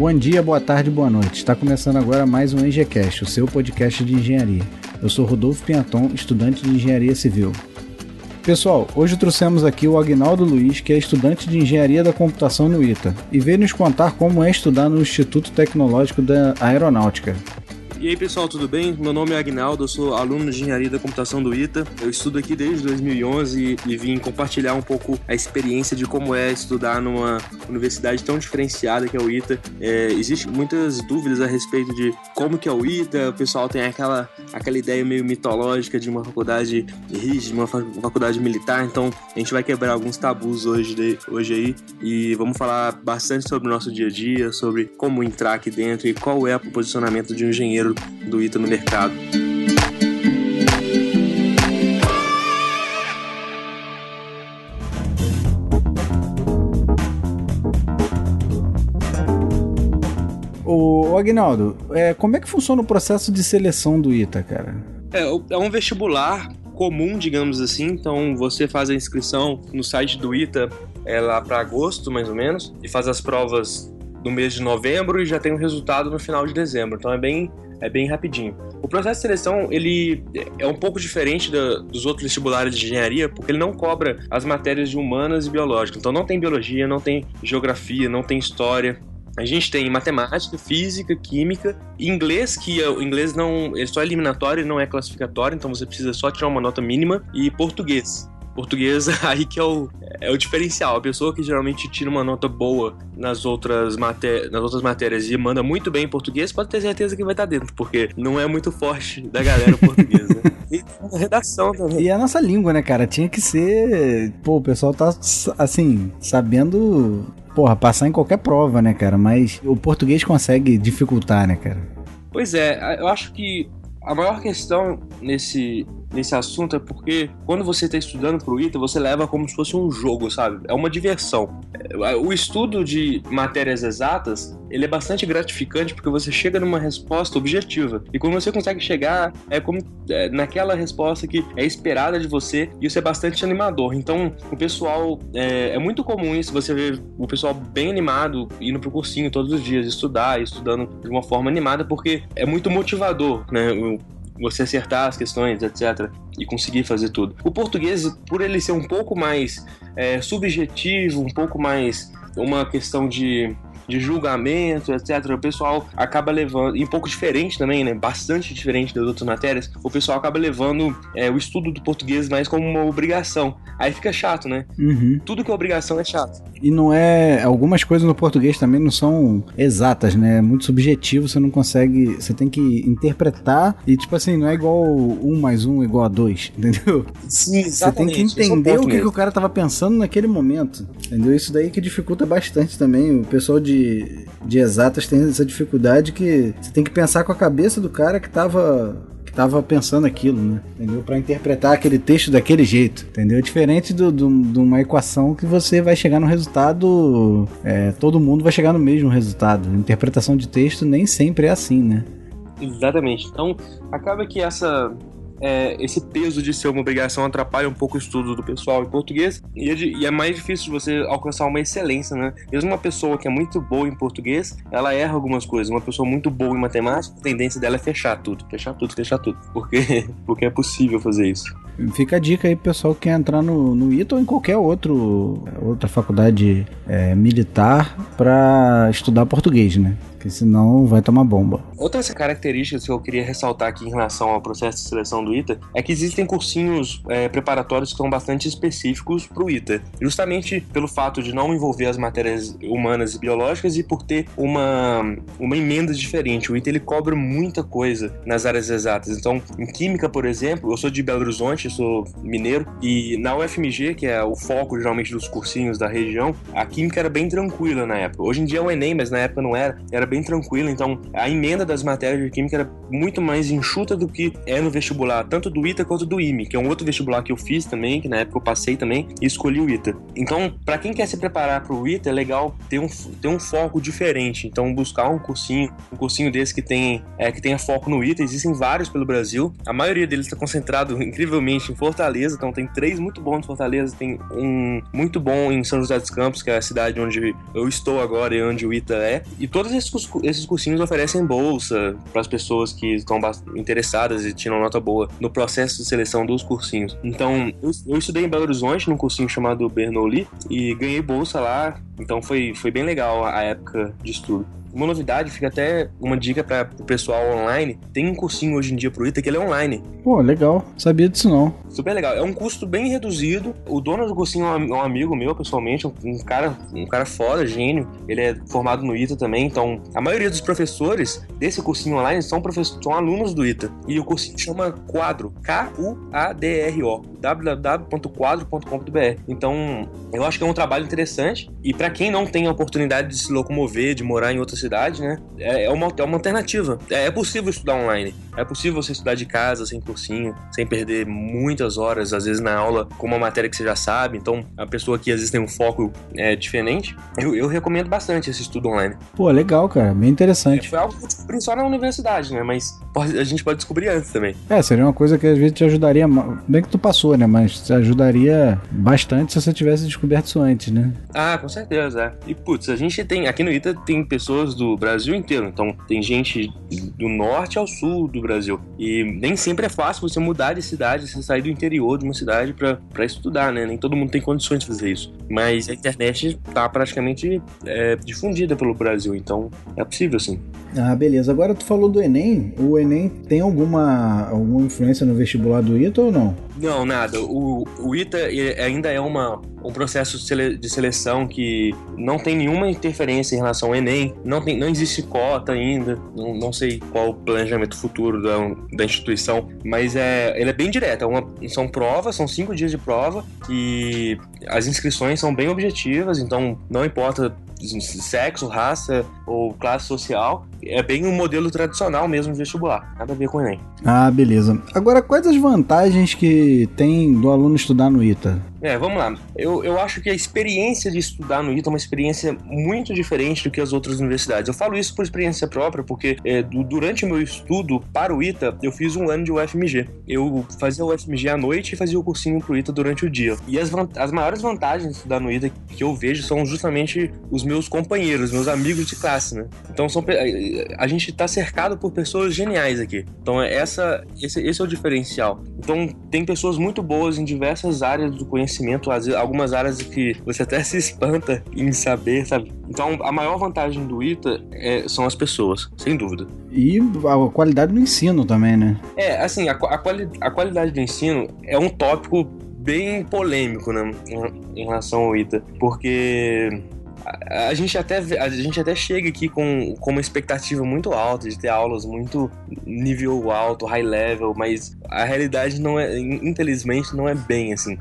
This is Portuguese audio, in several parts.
Bom dia, boa tarde, boa noite. Está começando agora mais um EngeCast, o seu podcast de engenharia. Eu sou Rodolfo Pianton, estudante de engenharia civil. Pessoal, hoje trouxemos aqui o Agnaldo Luiz, que é estudante de engenharia da computação no ITA, e veio nos contar como é estudar no Instituto Tecnológico da Aeronáutica. E aí pessoal, tudo bem? Meu nome é Agnaldo, eu sou aluno de Engenharia da Computação do ITA. Eu estudo aqui desde 2011 e vim compartilhar um pouco a experiência de como é estudar numa universidade tão diferenciada que é o ITA. É, Existem muitas dúvidas a respeito de como que é o ITA, o pessoal tem aquela, aquela ideia meio mitológica de uma faculdade rígida, uma faculdade militar, então a gente vai quebrar alguns tabus hoje, de, hoje aí e vamos falar bastante sobre o nosso dia a dia, sobre como entrar aqui dentro e qual é o posicionamento de um engenheiro do ITA no mercado. Ô, Agnaldo, é, como é que funciona o processo de seleção do ITA, cara? É, é um vestibular comum, digamos assim. Então você faz a inscrição no site do ITA é lá para agosto, mais ou menos, e faz as provas no mês de novembro e já tem o um resultado no final de dezembro. Então é bem é bem rapidinho. O processo de seleção ele é um pouco diferente da, dos outros vestibulares de engenharia, porque ele não cobra as matérias de humanas e biológicas. Então não tem biologia, não tem geografia, não tem história. A gente tem matemática, física, química, inglês, que é, o inglês não, ele só é eliminatório e não é classificatório, então você precisa só tirar uma nota mínima, e português portuguesa, aí que é o, é o diferencial. A pessoa que geralmente tira uma nota boa nas outras, maté nas outras matérias e manda muito bem em português, pode ter certeza que vai estar dentro, porque não é muito forte da galera portuguesa. Né? e redação também. E a nossa língua, né, cara? Tinha que ser. Pô, o pessoal tá, assim, sabendo. Porra, passar em qualquer prova, né, cara? Mas o português consegue dificultar, né, cara? Pois é, eu acho que a maior questão nesse, nesse assunto é porque quando você está estudando para o ITA, você leva como se fosse um jogo, sabe? É uma diversão. É, o estudo de matérias exatas, ele é bastante gratificante porque você chega numa resposta objetiva. E quando você consegue chegar, é como é, naquela resposta que é esperada de você, e isso é bastante animador. Então, o pessoal, é, é muito comum isso, você ver o pessoal bem animado, indo pro cursinho todos os dias, estudar, estudando de uma forma animada, porque é muito motivador, né? Você acertar as questões, etc. E conseguir fazer tudo. O português, por ele ser um pouco mais é, subjetivo, um pouco mais uma questão de de julgamento, etc. O pessoal acaba levando, e um pouco diferente também, né? Bastante diferente das outras matérias, o pessoal acaba levando é, o estudo do português mais como uma obrigação. Aí fica chato, né? Uhum. Tudo que é obrigação é chato. E não é. Algumas coisas no português também não são exatas, né? É muito subjetivo, você não consegue. Você tem que interpretar e, tipo assim, não é igual um mais um igual a dois, entendeu? Sim, exatamente. Você tem que entender o que, que, o cara tava pensando naquele momento, entendeu? Isso daí que dificulta bastante também. O pessoal de de, exatas tem essa dificuldade que você tem que pensar com a cabeça do cara que tava que tava pensando aquilo, né? Entendeu? Para interpretar aquele texto daquele jeito, entendeu? É diferente de do, do, do, uma equação que você vai chegar no resultado, é, todo mundo vai chegar no mesmo resultado. Interpretação de texto nem sempre é assim, né? Exatamente. Então, acaba que essa é, esse peso de ser uma obrigação atrapalha um pouco o estudo do pessoal em português e é, de, e é, mais difícil de você alcançar uma excelência, né? Mesmo uma pessoa que é muito boa em português, ela erra algumas coisas. Uma pessoa muito boa em matemática, a tendência dela é fechar tudo, fechar tudo, fechar tudo. Porque, porque é possível fazer isso. Fica a dica aí pessoal que quer entrar no, no ITA ou em qualquer outro, outra faculdade é, militar para estudar português, né? Porque senão vai tomar bomba. Outras características que eu queria ressaltar aqui em relação ao processo de seleção do ITA é que existem cursinhos é, preparatórios que são bastante específicos para o ITA, justamente pelo fato de não envolver as matérias humanas e biológicas e por ter uma, uma emenda diferente. O ITA ele cobra muita coisa nas áreas exatas. Então, em química, por exemplo, eu sou de Belo Horizonte, sou mineiro, e na UFMG, que é o foco geralmente dos cursinhos da região, a química era bem tranquila na época. Hoje em dia é o Enem, mas na época não era. Era bem tranquila, então a emenda das matérias de química era muito mais enxuta do que é no vestibular, tanto do ITA quanto do IME, que é um outro vestibular que eu fiz também, que na época eu passei também e escolhi o ITA. Então, para quem quer se preparar para o ITA, é legal ter um, ter um foco diferente. Então, buscar um cursinho, um cursinho desse que tem é, que tenha foco no ITA. Existem vários pelo Brasil. A maioria deles está concentrado incrivelmente em Fortaleza. Então, tem três muito bons em Fortaleza, tem um muito bom em São José dos Campos, que é a cidade onde eu estou agora e onde o ITA é. E todos esses, esses cursinhos oferecem bolsa para as pessoas que estão interessadas e tiram nota boa no processo de seleção dos cursinhos. Então, eu, eu estudei em Belo Horizonte num cursinho chamado Bernoulli e ganhei bolsa lá. Então, foi, foi bem legal a época de estudo. Uma novidade, fica até uma dica para o pessoal online. Tem um cursinho hoje em dia pro ITA que ele é online. Pô, legal. Sabia disso não. Super legal. É um custo bem reduzido. O dono do cursinho é um amigo meu, pessoalmente, um cara, um cara foda, gênio. Ele é formado no ITA também, então a maioria dos professores desse cursinho online são, são alunos do ITA. E o cursinho chama Quadro, K-U-A-D-R-O, www.quadro.com.br. Então, eu acho que é um trabalho interessante. E para quem não tem a oportunidade de se locomover, de morar em outras cidade, né? É, é, uma, é uma alternativa. É, é possível estudar online. É possível você estudar de casa, sem cursinho, sem perder muitas horas, às vezes na aula, com uma matéria que você já sabe. Então, a pessoa que às vezes tem um foco é, diferente, eu, eu recomendo bastante esse estudo online. Pô, legal, cara. Bem interessante. É, foi algo que eu descobri só na universidade, né? Mas pode, a gente pode descobrir antes também. É, seria uma coisa que às vezes te ajudaria. Bem que tu passou, né? Mas te ajudaria bastante se você tivesse descoberto isso antes, né? Ah, com certeza. É. E putz, a gente tem. Aqui no ITA tem pessoas do Brasil inteiro. Então tem gente do norte ao sul do Brasil. E nem sempre é fácil você mudar de cidade, você sair do interior de uma cidade para estudar, né? Nem todo mundo tem condições de fazer isso. Mas a internet tá praticamente é, difundida pelo Brasil, então é possível sim. Ah, beleza. Agora tu falou do Enem. O Enem tem alguma, alguma influência no vestibular do ITA ou não? Não, nada. O, o ITA ainda é uma, um processo de seleção que não tem nenhuma interferência em relação ao Enem. Não, tem, não existe cota ainda. Não, não sei qual o planejamento futuro da, da instituição, mas é, ele é bem direto. É uma, são provas, são cinco dias de prova e as inscrições são bem objetivas, então não importa sexo, raça ou classe social. É bem um modelo tradicional mesmo de vestibular. Nada a ver com o Enem. Ah, beleza. Agora, quais as vantagens que tem do aluno estudar no ITA? É, vamos lá. Eu, eu acho que a experiência de estudar no ITA é uma experiência muito diferente do que as outras universidades. Eu falo isso por experiência própria, porque é, do, durante o meu estudo para o ITA, eu fiz um ano de UFMG. Eu fazia o UFMG à noite e fazia o cursinho pro ITA durante o dia. E as, as maiores vantagens de estudar no ITA que eu vejo são justamente os meus companheiros, meus amigos de classe, né? Então são, a gente está cercado por pessoas geniais aqui. Então essa, esse, esse é o diferencial. Então tem pessoas muito boas em diversas áreas do conhecimento algumas áreas que você até se espanta em saber, sabe? Então, a maior vantagem do ITA é, são as pessoas, sem dúvida. E a qualidade do ensino também, né? É, assim, a, a, quali a qualidade do ensino é um tópico bem polêmico, né, em relação ao ITA, porque a, gente até, a gente até chega aqui com, com uma expectativa muito alta de ter aulas muito nível alto, high level, mas a realidade não é, infelizmente, não é bem assim.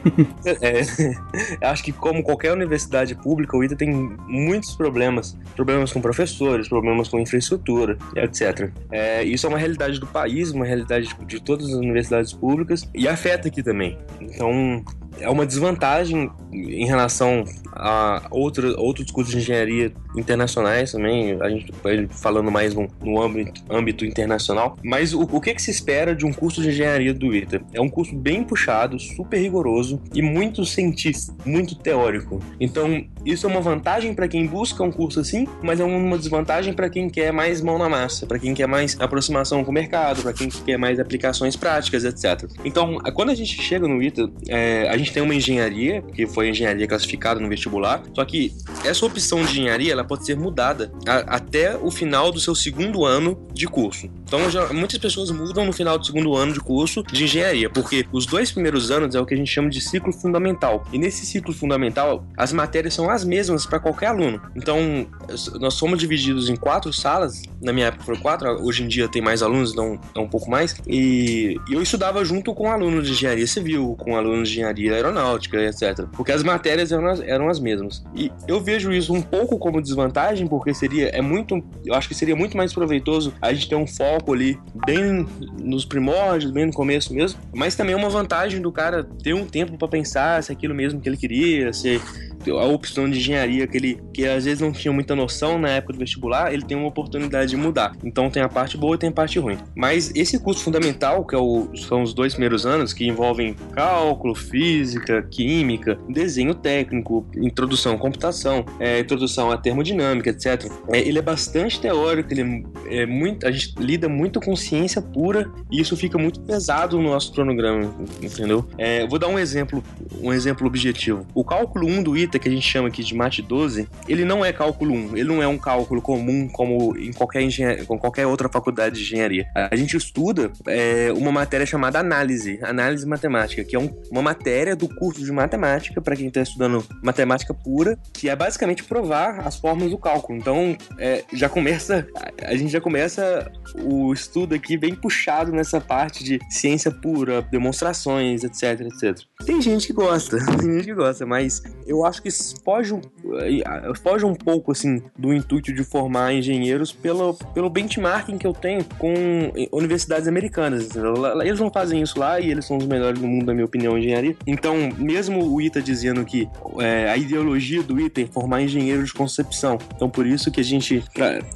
é, acho que como qualquer universidade pública, o ITA tem muitos problemas. Problemas com professores, problemas com infraestrutura, etc. É, isso é uma realidade do país, uma realidade de todas as universidades públicas e afeta aqui também. Então, é uma desvantagem em relação a outro, outros cursos de engenharia internacionais também, a gente falando mais no, no âmbito, âmbito, internacional. Mas o, o que, que, se espera de um curso de engenharia do ITA? É um curso bem puxado, super rigoroso e muito científico, muito teórico. Então, isso é uma vantagem para quem busca um curso assim, mas é uma desvantagem para quem quer mais mão na massa, para quem quer mais aproximação com o mercado, para quem quer mais aplicações práticas, etc. Então, quando a gente chega no ITA, é, a gente tem uma engenharia, que foi a engenharia classificada no vestibular, só que essa opção de engenharia ela pode ser mudada a, até o final do seu segundo ano de curso. Então, já, muitas pessoas mudam no final do segundo ano de curso de engenharia, porque os dois primeiros anos é o que a gente chama de ciclo fundamental. E nesse ciclo fundamental, as matérias são as mesmas para qualquer aluno. Então, nós somos divididos em quatro salas. Na minha época foram quatro, hoje em dia tem mais alunos, então é um pouco mais. E eu estudava junto com alunos de engenharia civil, com alunos de engenharia aeronáutica, etc. Porque as matérias eram as, eram as mesmas. E eu vejo isso um pouco como desvantagem, porque seria, é muito, eu acho que seria muito mais proveitoso a gente ter um foco ali bem nos primórdios, bem no começo mesmo, mas também é uma vantagem do cara ter um tempo para pensar se é aquilo mesmo que ele queria, se a opção de engenharia que ele que às vezes não tinha muita noção na época do vestibular, ele tem uma oportunidade de mudar. Então tem a parte boa e tem a parte ruim. Mas esse curso fundamental, que é o, são os dois primeiros anos, que envolvem cálculo, física, química, desenho técnico, introdução à computação, é, introdução à termodinâmica, etc. É, ele é bastante teórico, ele é, é, muito, a gente lida muito com ciência pura e isso fica muito pesado no nosso cronograma, entendeu? É, vou dar um exemplo, um exemplo objetivo. O cálculo 1 do ITA, que a gente chama aqui de MAT 12, ele não é cálculo 1, ele não é um cálculo comum como em qualquer, engenharia, com qualquer outra faculdade de engenharia. A gente estuda é, uma matéria chamada análise, análise matemática, que é um, uma matéria do curso de matemática, para quem está estudando matemática pura, que é basicamente provar as formas do cálculo. Então, é, já começa, a gente já começa o estudo aqui bem puxado nessa parte de ciência pura, demonstrações, etc, etc. Tem gente que gosta, tem gente que gosta, mas eu acho que foge, eh, foge um pouco, assim, do intuito de formar engenheiros pelo, pelo benchmarking que eu tenho com universidades americanas. Eles não fazem isso lá e eles são os melhores do mundo, na minha opinião, em engenharia. Então, mesmo o ITA dizendo que é, a ideologia do ITA é formar engenheiros de concepção. Então, por isso que a gente,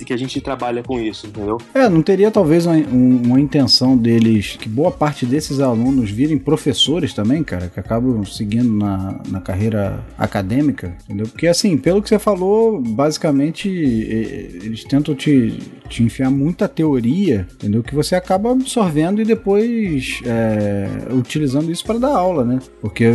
que a gente trabalha com isso, entendeu? É, não teria talvez uma, uma intenção deles, que boa parte desses alunos virem professores também, cara, que acabam seguindo na, na carreira acadêmica, entendeu? Porque assim, pelo que você falou, basicamente eles tentam te, te enfiar muita teoria, entendeu? Que você acaba absorvendo e depois é, utilizando isso para dar aula, né? Porque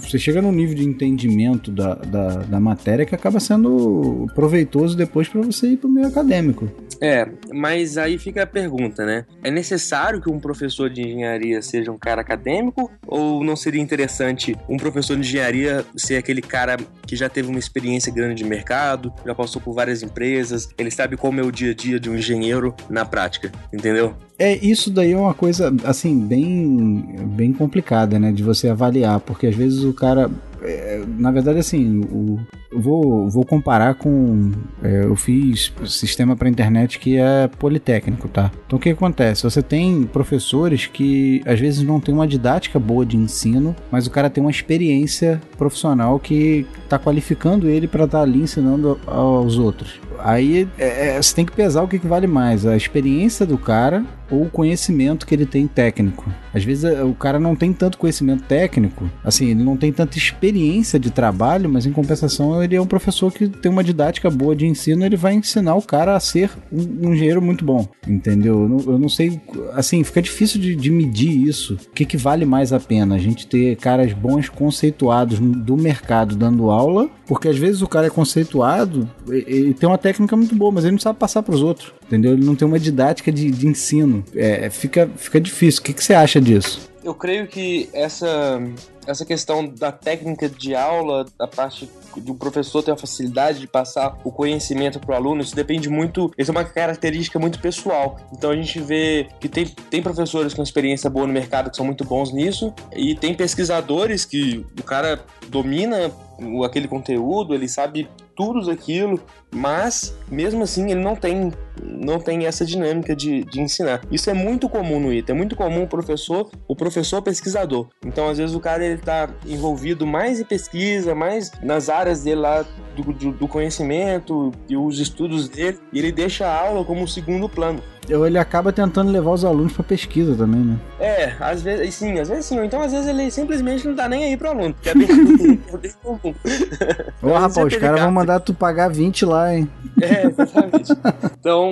você chega num nível de entendimento da, da, da matéria que acaba sendo proveitoso depois para você ir para o meio acadêmico. É, mas aí fica a pergunta, né? É necessário que um professor de engenharia seja um cara acadêmico ou não seria interessante um professor de engenharia ser aquele cara que já teve uma experiência grande de mercado, já passou por várias empresas, ele sabe como é o dia a dia de um engenheiro na prática, entendeu? É, isso daí é uma coisa, assim, bem, bem complicada, né, de você avaliar, porque às vezes o cara é, na verdade, assim, o, vou, vou comparar com. É, eu fiz sistema para internet que é politécnico, tá? Então o que acontece? Você tem professores que às vezes não tem uma didática boa de ensino, mas o cara tem uma experiência profissional que está qualificando ele para estar tá ali ensinando aos outros. Aí é, é, você tem que pesar o que, que vale mais, a experiência do cara ou o conhecimento que ele tem técnico. Às vezes é, o cara não tem tanto conhecimento técnico, assim, ele não tem tanta experiência de trabalho, mas em compensação ele é um professor que tem uma didática boa de ensino, ele vai ensinar o cara a ser um, um engenheiro muito bom, entendeu? Eu não, eu não sei, assim, fica difícil de, de, medir isso. O que, que vale mais a pena? A gente ter caras bons conceituados do mercado dando aula, porque às vezes o cara é conceituado, ele tem uma técnica muito boa, mas ele não sabe passar para os outros, entendeu? Ele não tem uma didática de, de ensino. É, fica, fica difícil. O que, que você acha disso? Eu creio que essa, essa questão da técnica de aula, da parte do professor ter a facilidade de passar o conhecimento para o aluno, isso depende muito, isso é uma característica muito pessoal. Então a gente vê que tem, tem professores com experiência boa no mercado que são muito bons nisso, e tem pesquisadores que o cara domina aquele conteúdo, ele sabe tudo aquilo, mas mesmo assim ele não tem não tem essa dinâmica de, de ensinar. Isso é muito comum no ITA, é muito comum o professor, o professor pesquisador. Então às vezes o cara ele tá envolvido mais em pesquisa, mais nas áreas dele lá do, do, do conhecimento e os estudos dele, e ele deixa a aula como segundo plano. Ele acaba tentando levar os alunos para pesquisa também, né? É, às vezes sim, às vezes sim. Ou então às vezes ele simplesmente não tá nem aí pro aluno, que é bem comum. Ô, rapaz, os caras vão mandar tu pagar 20 lá, hein? É, exatamente. Então,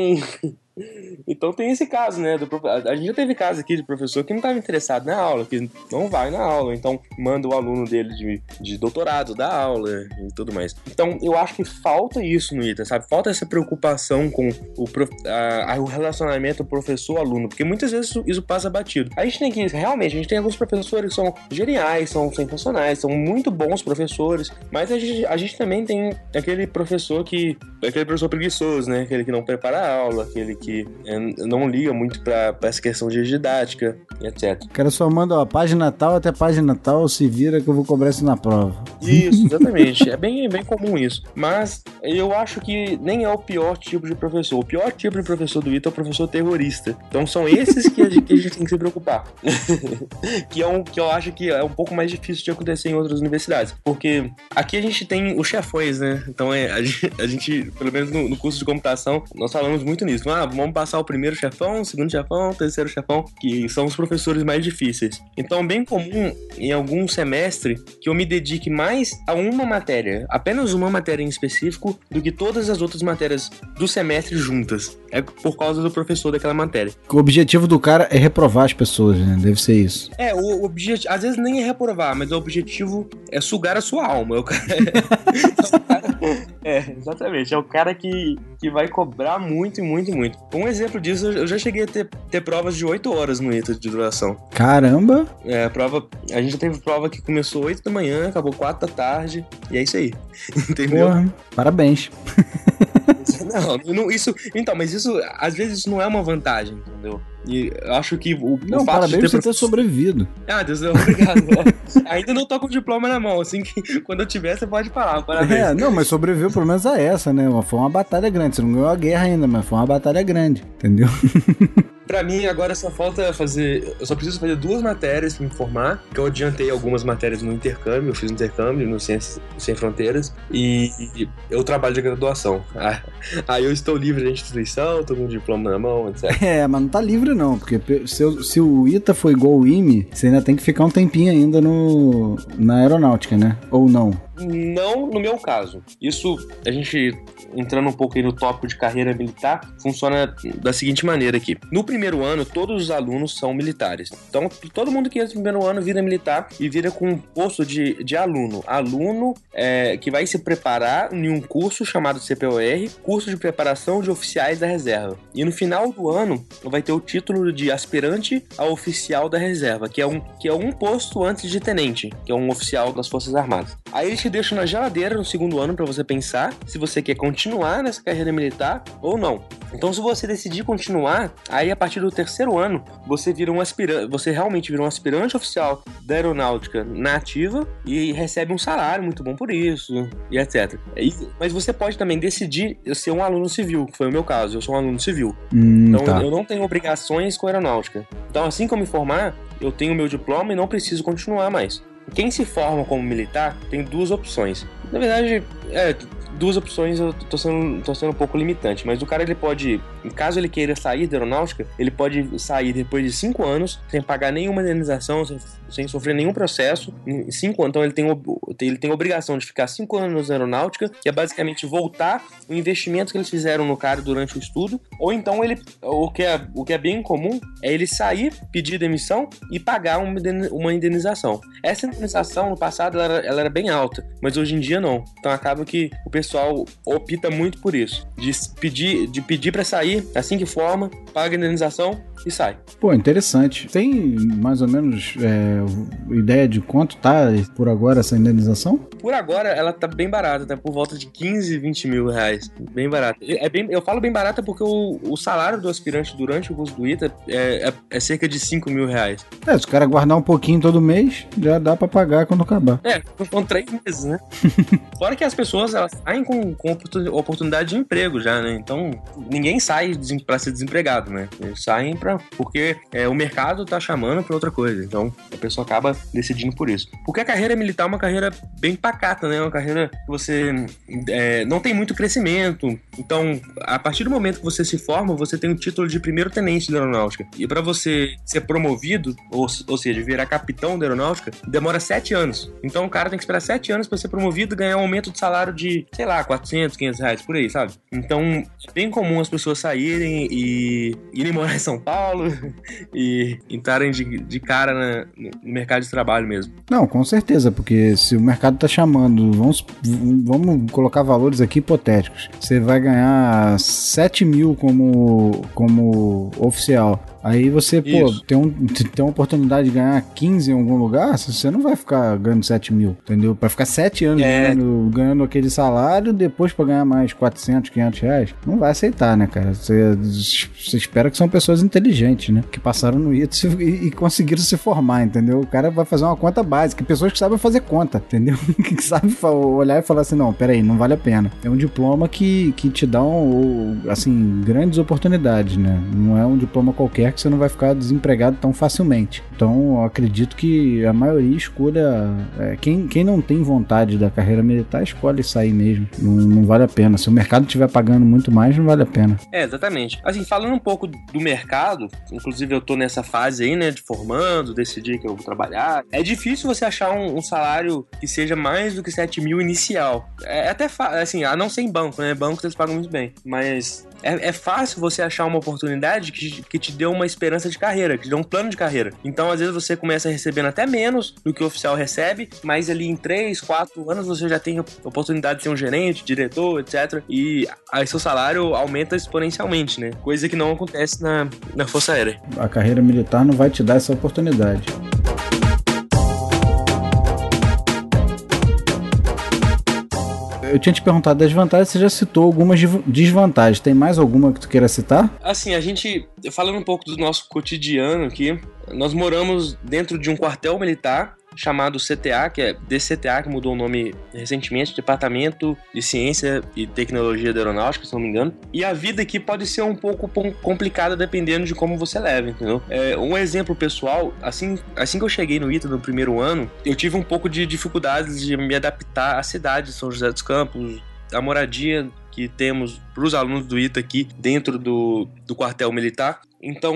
então tem esse caso, né? Do, a gente já teve caso aqui de professor que não estava interessado na aula, que não vai na aula, então manda o aluno dele de, de doutorado da aula e tudo mais. Então eu acho que falta isso no ITA, sabe? Falta essa preocupação com o, a, a, o relacionamento professor-aluno, porque muitas vezes isso, isso, passa batido. A gente tem que, realmente, a gente tem alguns professores que são geniais, são sensacionais, são muito bons professores, mas a gente, a gente também tem aquele professor que. aquele professor preguiçoso, né? Aquele que não prepara a aula, aquele que é? Não liga muito pra, pra essa questão de didática e etc. O cara só manda, ó, página tal até página tal, se vira que eu vou cobrar isso na prova. Isso, exatamente. é bem, bem comum isso. Mas eu acho que nem é o pior tipo de professor. O pior tipo de professor do ITA é o professor terrorista. Então são esses que a gente, que a gente tem que se preocupar. que, é um, que eu acho que é um pouco mais difícil de acontecer em outras universidades. Porque aqui a gente tem os chefões, né? Então é, a, gente, a gente pelo menos no, no, curso de computação, nós falamos muito nisso. Ah, vamos passar o primeiro chefão, segundo chefão, terceiro chefão, que são os professores mais difíceis. Então é bem comum em algum semestre que eu me dedique mais a uma matéria, apenas uma matéria em específico, do que todas as outras matérias do semestre juntas. É por causa do professor daquela matéria. O objetivo do cara é reprovar as pessoas, né? Deve ser isso. É, o objetivo, às vezes nem é reprovar, mas o objetivo é sugar a sua alma. O cara... é, exatamente. É o cara que, que vai cobrar muito, muito, muito. Um exemplo disso, eu já cheguei a ter, ter provas de 8 horas no ITA de duração. Caramba! É, a prova. A gente já teve prova que começou 8 da manhã, acabou 4 da tarde, e é isso aí. Entendeu? Porra, parabéns. Não, não, isso. Então, mas isso, às vezes, isso não é uma vantagem, entendeu? E eu acho que o, não, o fato parabéns de ter, você ter sobrevivido. Ah, Deus, obrigado. Ainda não tô com o diploma na mão, assim que quando eu tiver, você pode falar. Parabéns. É, não, mas sobreviveu pelo menos a essa, né? Foi uma batalha grande. Você não ganhou a guerra ainda, mas foi uma batalha grande, entendeu? Pra mim, agora só falta fazer. Eu só preciso fazer duas matérias pra me formar. Que eu adiantei algumas matérias no intercâmbio, eu fiz intercâmbio no Ciências Sem Fronteiras. E eu trabalho de graduação. Aí eu estou livre de instituição, tô com um diploma na mão, etc. É, mas não tá livre não, porque se, se o ITA foi igual o IME, você ainda tem que ficar um tempinho ainda no, na aeronáutica, né? Ou não? Não no meu caso. Isso, a gente entrando um pouco aí no tópico de carreira militar, funciona da seguinte maneira aqui. No primeiro ano, todos os alunos são militares. Então, todo mundo que entra no primeiro ano vira militar e vira com um posto de, de aluno. Aluno é, que vai se preparar em um curso chamado CPOR, curso de preparação de oficiais da reserva. E no final do ano, vai ter o título de aspirante a oficial da reserva, que é um, que é um posto antes de tenente, que é um oficial das Forças Armadas. Aí eles te deixam na geladeira no segundo ano para você pensar se você quer continuar continuar nessa carreira militar ou não. Então, se você decidir continuar, aí a partir do terceiro ano, você vira um aspirante, você realmente vira um aspirante oficial da aeronáutica na ativa e recebe um salário muito bom por isso, e etc. mas você pode também decidir ser um aluno civil, que foi o meu caso, eu sou um aluno civil. Hum, então, tá. eu não tenho obrigações com a aeronáutica. Então, assim que eu me formar, eu tenho meu diploma e não preciso continuar mais. Quem se forma como militar tem duas opções. Na verdade, é, duas opções eu tô sendo, tô sendo um pouco limitante, mas o cara ele pode, caso ele queira sair da aeronáutica, ele pode sair depois de cinco anos sem pagar nenhuma indenização, sem, sem sofrer nenhum processo. Em cinco então ele tem, ele tem obrigação de ficar cinco anos na aeronáutica, que é basicamente voltar o investimento que eles fizeram no cara durante o estudo, ou então ele, o que é, o que é bem comum, é ele sair, pedir demissão e pagar uma indenização. Essa indenização no passado ela era, ela era bem alta, mas hoje em dia não. Então acaba que o pessoal pessoal opta muito por isso. De pedir, de pedir para sair assim que forma, paga a indenização e sai. Pô, interessante. Tem mais ou menos é, ideia de quanto tá por agora essa indenização? Por agora ela tá bem barata, tá por volta de 15, 20 mil reais. Bem barata. É bem, eu falo bem barata porque o, o salário do aspirante durante o curso do ITA é, é, é cerca de 5 mil reais. É, se o cara guardar um pouquinho todo mês, já dá para pagar quando acabar. É, são três meses, né? Fora que as pessoas elas saem com, com oportunidade de emprego já, né? Então ninguém sai para ser desempregado, né? Eles saem pra porque é, o mercado tá chamando para outra coisa. Então a pessoa acaba decidindo por isso. Porque a carreira militar é uma carreira bem pacata, né? Uma carreira que você é, não tem muito crescimento. Então, a partir do momento que você se forma, você tem o título de primeiro tenente da aeronáutica. E para você ser promovido, ou, ou seja, virar capitão da aeronáutica, demora sete anos. Então o cara tem que esperar sete anos para ser promovido ganhar um aumento de salário de, sei lá, 400, 500 reais por aí, sabe? Então é bem comum as pessoas saírem e irem morar em São Paulo e entrarem de, de cara na, no mercado de trabalho mesmo. Não, com certeza, porque se o mercado tá chamando, vamos, vamos colocar valores aqui hipotéticos. Você vai ganhar 7 mil como, como oficial. Aí você, pô, tem, um, tem uma oportunidade de ganhar 15 em algum lugar, você não vai ficar ganhando 7 mil, entendeu? Vai ficar 7 anos é... ganhando, ganhando aquele salário trabalho depois pra ganhar mais 400, 500 reais, não vai aceitar, né, cara? Você, espera que são pessoas inteligentes, né? Que passaram no ITS e, e conseguiram se formar, entendeu? O cara vai fazer uma conta básica. Pessoas que sabem fazer conta, entendeu? que sabem olhar e falar assim, não, peraí, não vale a pena. É um diploma que, que te dá, um, assim, grandes oportunidades, né? Não é um diploma qualquer que você não vai ficar desempregado tão facilmente. Então, acredito que a maioria escolha. É, quem, quem não tem vontade da carreira militar, escolhe sair mesmo. Não, não vale a pena. Se o mercado estiver pagando muito mais, não vale a pena. É, exatamente. Assim, falando um pouco do mercado, inclusive eu tô nessa fase aí, né, de formando, decidir que eu vou trabalhar. É difícil você achar um, um salário que seja mais do que 7 mil inicial. É até assim, a não ser em banco, né? Banco eles pagam muito bem. Mas é, é, fácil você achar uma oportunidade que, que te dê uma esperança de carreira, que te dê um plano de carreira. Então, às vezes, você começa recebendo até menos do que o oficial recebe, mas ali em 3, 4 anos você já tem a oportunidade de ser um gerente, diretor, etc. E aí seu salário aumenta exponencialmente, né? Coisa que não acontece na, na Força Aérea. A carreira militar não vai te dar essa oportunidade. eu tinha te perguntado das vantagens, você já citou algumas desvantagens. Tem mais alguma que tu queira citar? Assim, a gente, falando um pouco do nosso cotidiano aqui, nós moramos dentro de um quartel militar chamado CTA, que é DCTA, que mudou o nome recentemente, Departamento de Ciência e Tecnologia da Aeronáutica, se não me engano. E a vida aqui pode ser um pouco complicada dependendo de como você leva, entendeu? É, um exemplo pessoal, assim, assim que eu cheguei no ITA no primeiro ano, eu tive um pouco de dificuldades de me adaptar à cidade de São José dos Campos, a moradia que temos para os alunos do ITA aqui dentro do, do quartel militar. Então,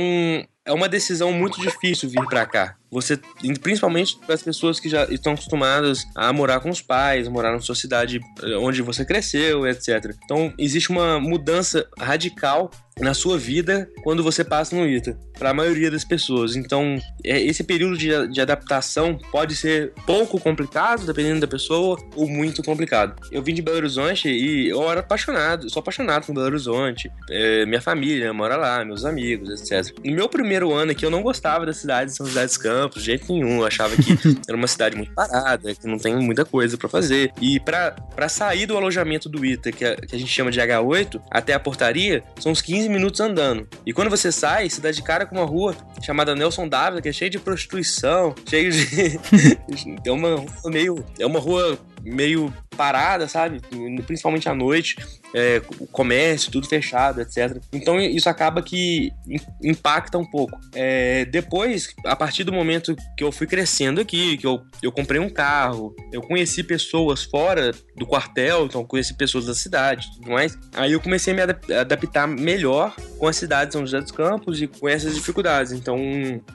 é uma decisão muito difícil vir para cá. Você, principalmente as pessoas que já estão acostumadas a morar com os pais, morar na sua cidade eh, onde você cresceu, etc. Então, existe uma mudança radical na sua vida quando você passa no ITA, para a maioria das pessoas. Então, é, esse período de, de adaptação pode ser pouco complicado, dependendo da pessoa, ou muito complicado. Eu vim de Belo Horizonte e eu era apaixonado, sou apaixonado por Belo Horizonte. É, minha família mora lá, meus amigos, etc. No meu primeiro ano aqui, eu não gostava da cidade de São José dos Campos Campos, de jeito nenhum. Eu achava que era uma cidade muito parada, que não tem muita coisa para fazer. E para sair do alojamento do ITA, que a, que a gente chama de H8, até a portaria, são uns 15 minutos andando. E quando você sai, você dá de cara com uma rua chamada Nelson Dávila, que é cheia de prostituição, cheio de. é uma meio. É uma rua meio parada, sabe? Principalmente à noite, é, o comércio, tudo fechado, etc. Então isso acaba que impacta um pouco. É, depois, a partir do momento que eu fui crescendo aqui, que eu, eu comprei um carro, eu conheci pessoas fora do quartel, então conheci pessoas da cidade tudo mais. Aí eu comecei a me adaptar melhor com a cidade de São José dos Campos e com essas dificuldades. Então,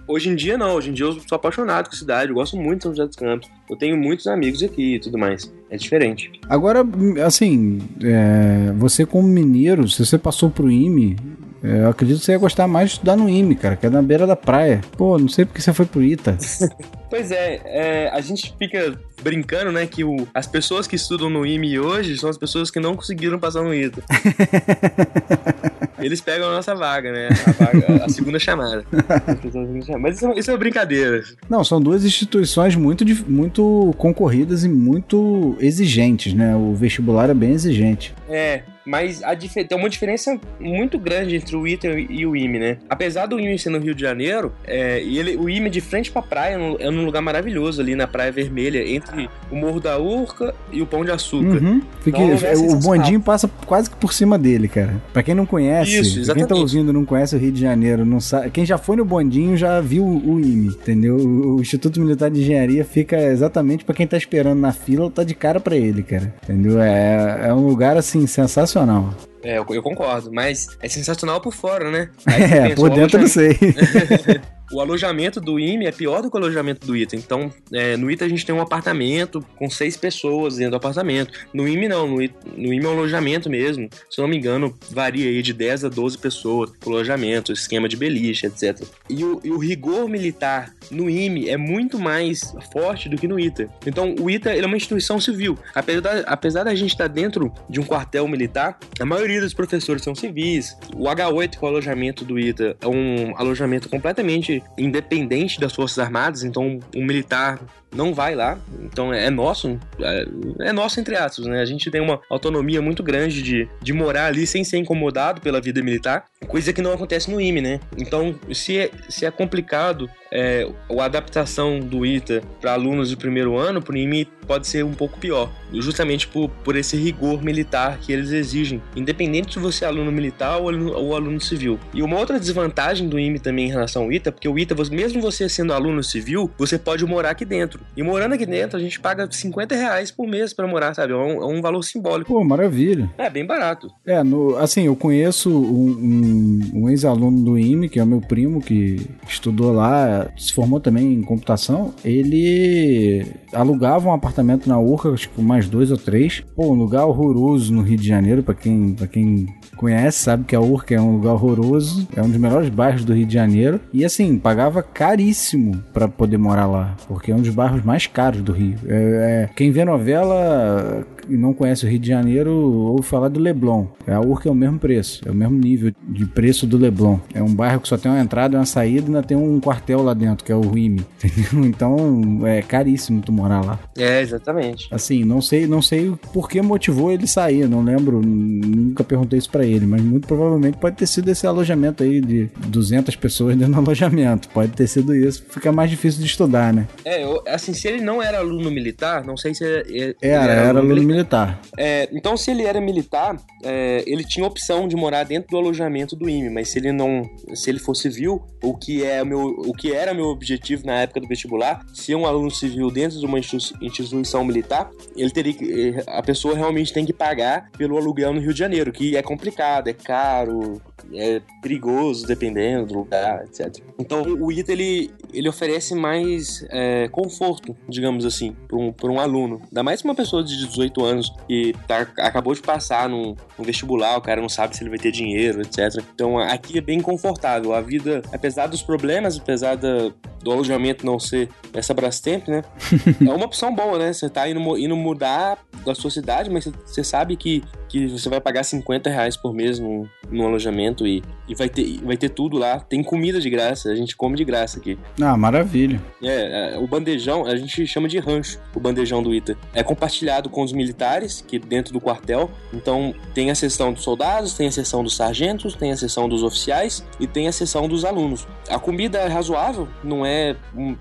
hoje em dia não, hoje em dia eu sou apaixonado com a cidade, eu gosto muito de São José dos Campos. Eu tenho muitos amigos aqui e tudo mais. É diferente. Agora, assim, é, você como mineiro, se você passou pro IME, é, eu acredito que você ia gostar mais de estudar no IME, cara, que é na beira da praia. Pô, não sei porque você foi pro ITA. pois é, é, a gente fica brincando, né, que o, as pessoas que estudam no IME hoje são as pessoas que não conseguiram passar no ITA. Eles pegam a nossa vaga, né? A, vaga, a segunda chamada. Mas isso, é, isso é uma brincadeira. Não, são duas instituições muito, muito concorridas e muito exigentes, né? O vestibular é bem exigente. É, mas a tem uma diferença muito grande entre o ITA e o IME, né? Apesar do IME ser no Rio de Janeiro, é, ele, o IME é de frente pra praia é num lugar maravilhoso ali na Praia Vermelha, entre o Morro da Urca e o Pão de Açúcar. Uhum. Fique, então, o bondinho passa quase que por cima dele, cara. Pra quem não conhece, Isso, quem tá ouvindo não conhece o Rio de Janeiro, não sabe, quem já foi no bondinho já viu o IME, entendeu? O Instituto Militar de Engenharia fica exatamente para quem tá esperando na fila, tá de cara para ele, cara. Entendeu? É, é um lugar assim sensacional. É, eu, eu, concordo, mas é sensacional por fora, né? é, por dentro eu não sei. o alojamento do IME é pior do que o alojamento do ITA. Então, é, no ITA a gente tem um apartamento com seis pessoas dentro do apartamento. No IME não, no, ITA, no IME é um alojamento mesmo. Se eu não me engano, varia aí de 10 a 12 pessoas pro alojamento, esquema de beliche, etc. E o, e o rigor militar no IME é muito mais forte do que no ITA. Então, o ITA é uma instituição civil. Apesar da, apesar da gente estar dentro de um quartel militar, a maioria dos professores são civis. O H8, que é o alojamento do ITA, é um alojamento completamente independente das Forças Armadas, então um militar não vai lá, então é nosso, é, é nosso entre aspas, né? A gente tem uma autonomia muito grande de, de morar ali sem ser incomodado pela vida militar, coisa que não acontece no IME, né? Então, se é, se é complicado é, a adaptação do ITA para alunos de primeiro ano, para o IME pode ser um pouco pior, justamente por, por esse rigor militar que eles exigem, independente se você é aluno militar ou aluno, ou aluno civil. E uma outra desvantagem do IME também em relação ao ITA, porque o ITA, mesmo você sendo aluno civil, você pode morar aqui dentro. E morando aqui dentro, a gente paga 50 reais por mês para morar, sabe? É um, é um, valor simbólico. Pô, maravilha. É, bem barato. É, no, assim, eu conheço um, um, um ex-aluno do IME, que é o meu primo, que estudou lá, se formou também em computação. Ele alugava um apartamento na Urca, acho que mais dois ou três. Pô, um lugar horroroso no Rio de Janeiro, para quem, pra quem conhece sabe que a Urca é um lugar horroroso, é um dos melhores bairros do Rio de Janeiro. E assim, pagava caríssimo para poder morar lá, porque é um dos bairros mais caros do Rio. É, é, quem vê novela e não conhece o Rio de Janeiro, ouve falar do Leblon. A Urca é o mesmo preço, é o mesmo nível de preço do Leblon. É um bairro que só tem uma entrada e uma saída e ainda tem um quartel lá dentro, que é o Rime. Então é caríssimo tu morar lá. É, exatamente. Assim, não sei, não sei por que motivou ele sair, não lembro, nunca perguntei isso para ele, mas muito provavelmente pode ter sido esse alojamento aí de 200 pessoas dentro do alojamento. Pode ter sido isso. Fica mais difícil de estudar, né? É, eu, assim, se ele não era aluno militar, não sei se é, é, era. Era, era aluno militar militar. É, então, se ele era militar, é, ele tinha opção de morar dentro do alojamento do IME, mas se ele não, se ele for civil, o que é meu, o que era meu objetivo na época do vestibular, ser um aluno civil dentro de uma instituição militar, ele teria que, a pessoa realmente tem que pagar pelo aluguel no Rio de Janeiro, que é complicado, é caro, é perigoso dependendo do lugar, etc. Então o ITA ele, ele oferece mais é, conforto, digamos assim, para um, um aluno. Ainda mais uma pessoa de 18 anos que tá, acabou de passar no, no, vestibular, o cara não sabe se ele vai ter dinheiro, etc. Então aqui é bem confortável. A vida, apesar dos problemas, apesar da, do alojamento não ser essa Brastemp, né? é uma opção boa, né? Você tá indo, indo mudar da sua cidade, mas você sabe que, que você vai pagar 50 reais por mês no, no alojamento e, e vai, ter, vai ter tudo lá. Tem comida de graça, a gente come de graça aqui. Ah, maravilha. É, é, o bandejão, a gente chama de rancho, o bandejão do ITA. É compartilhado com os militares, que dentro do quartel. Então tem a seção dos soldados, tem a seção dos sargentos, tem a seção dos oficiais e tem a seção dos alunos. A comida é razoável, não é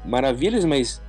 maravilhas, mas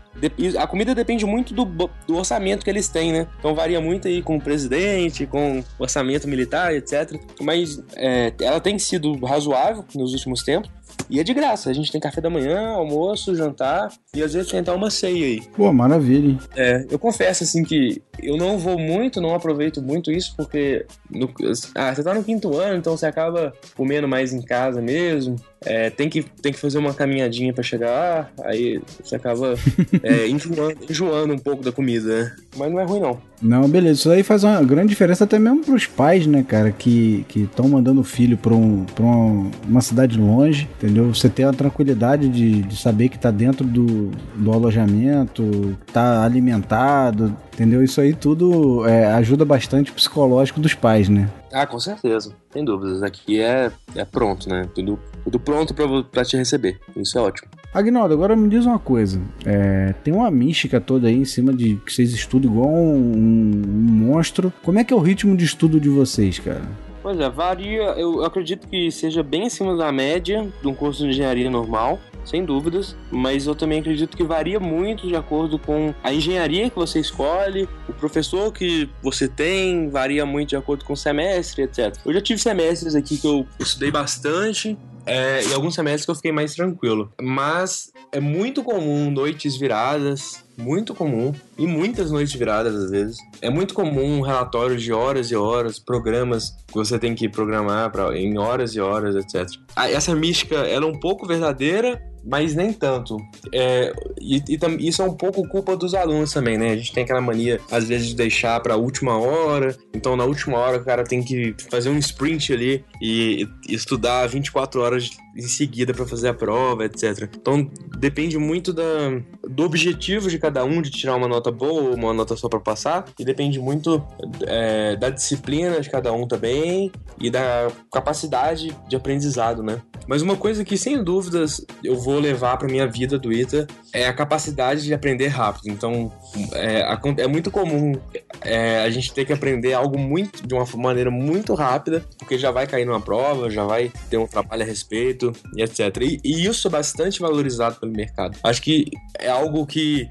a comida depende muito do, do, orçamento que eles têm, né? Então varia muito aí com o presidente, com o orçamento militar, etc. Mas é, ela tem sido razoável nos últimos tempos. E é de graça. A gente tem café da manhã, almoço, jantar e às vezes tem até uma ceia aí. Pô, maravilha. É, eu confesso assim que eu não vou muito, não aproveito muito isso porque no, ah, você tá no quinto ano, então você acaba comendo mais em casa mesmo. É, tem, que, tem que fazer uma caminhadinha para chegar lá, aí você acaba é, enjoando, enjoando um pouco da comida, né? Mas não é ruim, não. Não, beleza. Isso aí faz uma grande diferença até mesmo pros pais, né, cara, que estão mandando o filho pra, um, pra um, uma cidade longe, entendeu? Você ter a tranquilidade de, de saber que tá dentro do, do alojamento, tá alimentado, entendeu? Isso aí tudo é, ajuda bastante o psicológico dos pais, né? Ah, com certeza. Sem dúvidas. Aqui é, é pronto, né? Tudo, tudo pronto para te receber. Isso é ótimo. Agnaldo, agora me diz uma coisa. É, tem uma mística toda aí em cima de que vocês estudam igual um, um, um monstro. Como é que é o ritmo de estudo de vocês, cara? Pois é, varia. Eu acredito que seja bem acima da média de um curso de engenharia normal sem dúvidas, mas eu também acredito que varia muito de acordo com a engenharia que você escolhe, o professor que você tem, varia muito de acordo com o semestre, etc. Eu já tive semestres aqui que eu estudei bastante, é, e alguns semestres que eu fiquei mais tranquilo. Mas é muito comum noites viradas, muito comum, e muitas noites viradas às vezes. É muito comum relatórios de horas e horas, programas que você tem que programar pra, em horas e horas, etc. Ah, essa mística ela é um pouco verdadeira, mas nem tanto. É, e, e, isso é um pouco culpa dos alunos também, né? A gente tem aquela mania, às vezes, de deixar pra última hora. Então, na última hora, o cara tem que fazer um sprint ali e, e estudar 24 horas em seguida para fazer a prova, etc. Então, depende muito da, do objetivo de cada um de tirar uma nota boa ou uma nota só para passar, e depende muito é, da disciplina de cada um também e da capacidade de aprendizado, né? Mas uma coisa que, sem dúvidas, eu vou levar para minha vida do ITA é a capacidade de aprender rápido. Então, é, é muito comum é, a gente ter que aprender algo muito de uma maneira muito rápida, porque já vai cair numa prova, já vai ter um trabalho a respeito e etc. E, e isso é bastante valorizado pelo mercado. Acho que é algo que,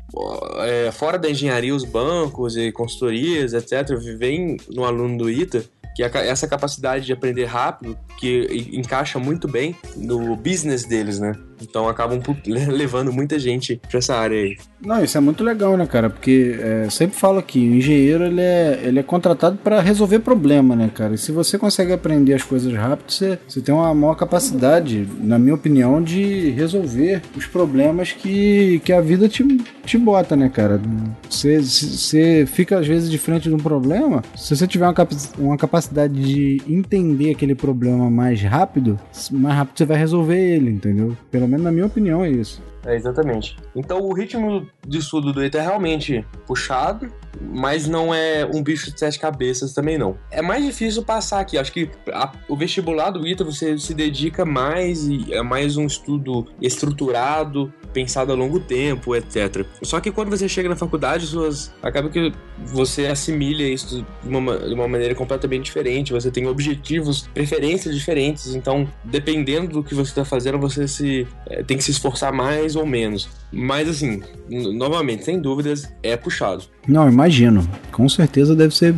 é, fora da engenharia, os bancos e consultorias, etc., vivem no aluno do ITA que essa capacidade de aprender rápido, que encaixa muito bem no business deles, né? Então acabam levando muita gente para essa área aí. Não, isso é muito legal, né, cara? Porque é, sempre falo que o engenheiro ele é, ele é contratado para resolver problema, né, cara? E se você consegue aprender as coisas rápido, você, você tem uma maior capacidade, na minha opinião, de resolver os problemas que, que a vida te, te bota, né, cara? Você, você fica às vezes de frente de um problema, se você tiver uma, uma capacidade de entender aquele problema mais rápido, mais rápido você vai resolver ele, entendeu? Pelo menos na minha opinião é isso. É, exatamente. Então o ritmo de estudo do ETA é realmente puxado, mas não é um bicho de sete cabeças também não. É mais difícil passar aqui. Acho que a, o vestibular do ITA você se dedica mais e é mais um estudo estruturado, pensado a longo tempo, etc. Só que quando você chega na faculdade, suas acaba que você assimila isso de uma, de uma maneira completamente diferente. Você tem objetivos, preferências diferentes. Então, dependendo do que você está fazendo, você se é, tem que se esforçar mais ou menos. Mas assim, novamente, sem dúvidas, é puxado. Não, imagino. Com certeza deve ser.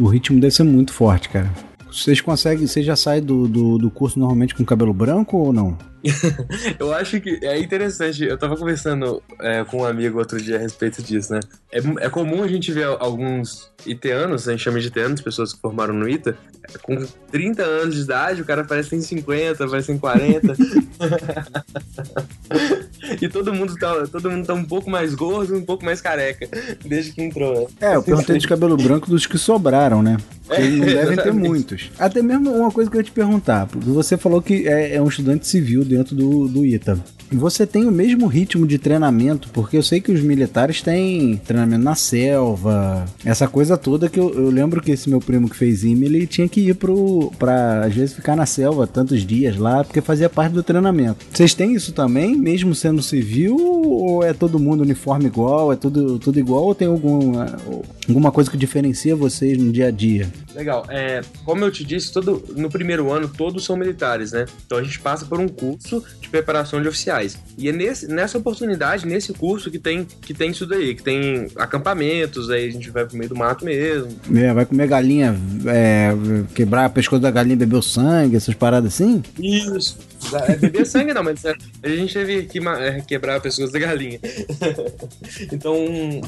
O ritmo deve ser muito forte, cara. Vocês conseguem. Você já sai do, do, do curso normalmente com cabelo branco ou não? eu acho que é interessante. Eu tava conversando é, com um amigo outro dia a respeito disso, né? É, é comum a gente ver alguns iteanos, a gente chama de iteanos, pessoas que formaram no ITA, com 30 anos de idade, o cara parece que tem 50, parece que tem 40. e todo mundo, tá, todo mundo tá um pouco mais gordo, um pouco mais careca, desde que entrou. Né? É, eu perguntei de cabelo branco dos que sobraram, né? Porque é, não devem ter muitos. Até mesmo uma coisa que eu ia te perguntar, porque você falou que é, é um estudante civil dentro do, do ITA você tem o mesmo ritmo de treinamento, porque eu sei que os militares têm treinamento na selva, essa coisa toda que eu, eu lembro que esse meu primo que fez IME, ele tinha que ir pro, pra, às vezes, ficar na selva tantos dias lá, porque fazia parte do treinamento. Vocês têm isso também, mesmo sendo civil, ou é todo mundo uniforme igual, é tudo, tudo igual, ou tem algum, alguma coisa que diferencia vocês no dia a dia? Legal. É, como eu te disse, todo, no primeiro ano todos são militares, né? Então a gente passa por um curso de preparação de oficiais. E é nesse, nessa oportunidade, nesse curso, que tem, que tem isso daí, que tem acampamentos, aí a gente vai pro meio do mato mesmo. É, vai comer galinha, é, quebrar a pescoço da galinha, beber o sangue, essas paradas assim? Isso. É, beber sangue não, mas é, a gente teve que é, quebrar pessoas da galinha. então,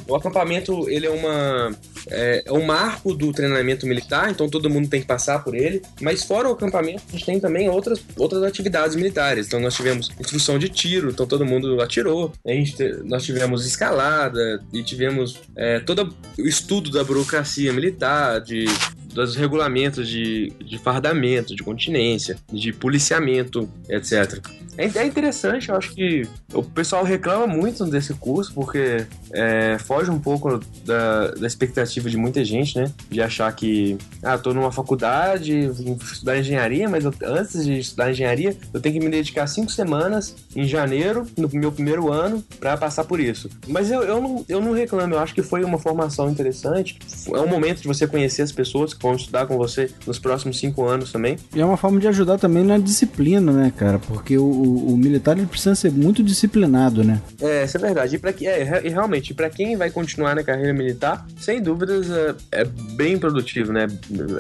o acampamento, ele é uma é, é um marco do treinamento militar, então todo mundo tem que passar por ele. Mas fora o acampamento, a gente tem também outras, outras atividades militares. Então nós tivemos instrução de tiro, então todo mundo atirou. A gente, nós tivemos escalada e tivemos é, todo o estudo da burocracia militar, de dos regulamentos de, de fardamento, de continência, de policiamento, etc. É, é interessante, eu acho que o pessoal reclama muito desse curso, porque é, foge um pouco da, da expectativa de muita gente, né? De achar que, ah, tô numa faculdade, vim estudar engenharia, mas eu, antes de estudar engenharia, eu tenho que me dedicar cinco semanas em janeiro, no meu primeiro ano, para passar por isso. Mas eu, eu, não, eu não reclamo, eu acho que foi uma formação interessante. É um momento de você conhecer as pessoas que vão estudar com você nos próximos cinco anos também. E é uma forma de ajudar também na disciplina, né, cara? Porque o, o militar ele precisa ser muito disciplinado, né? É, isso é verdade. E, pra, é, e realmente, para quem vai continuar na carreira militar, sem dúvidas é, é, bem produtivo, né?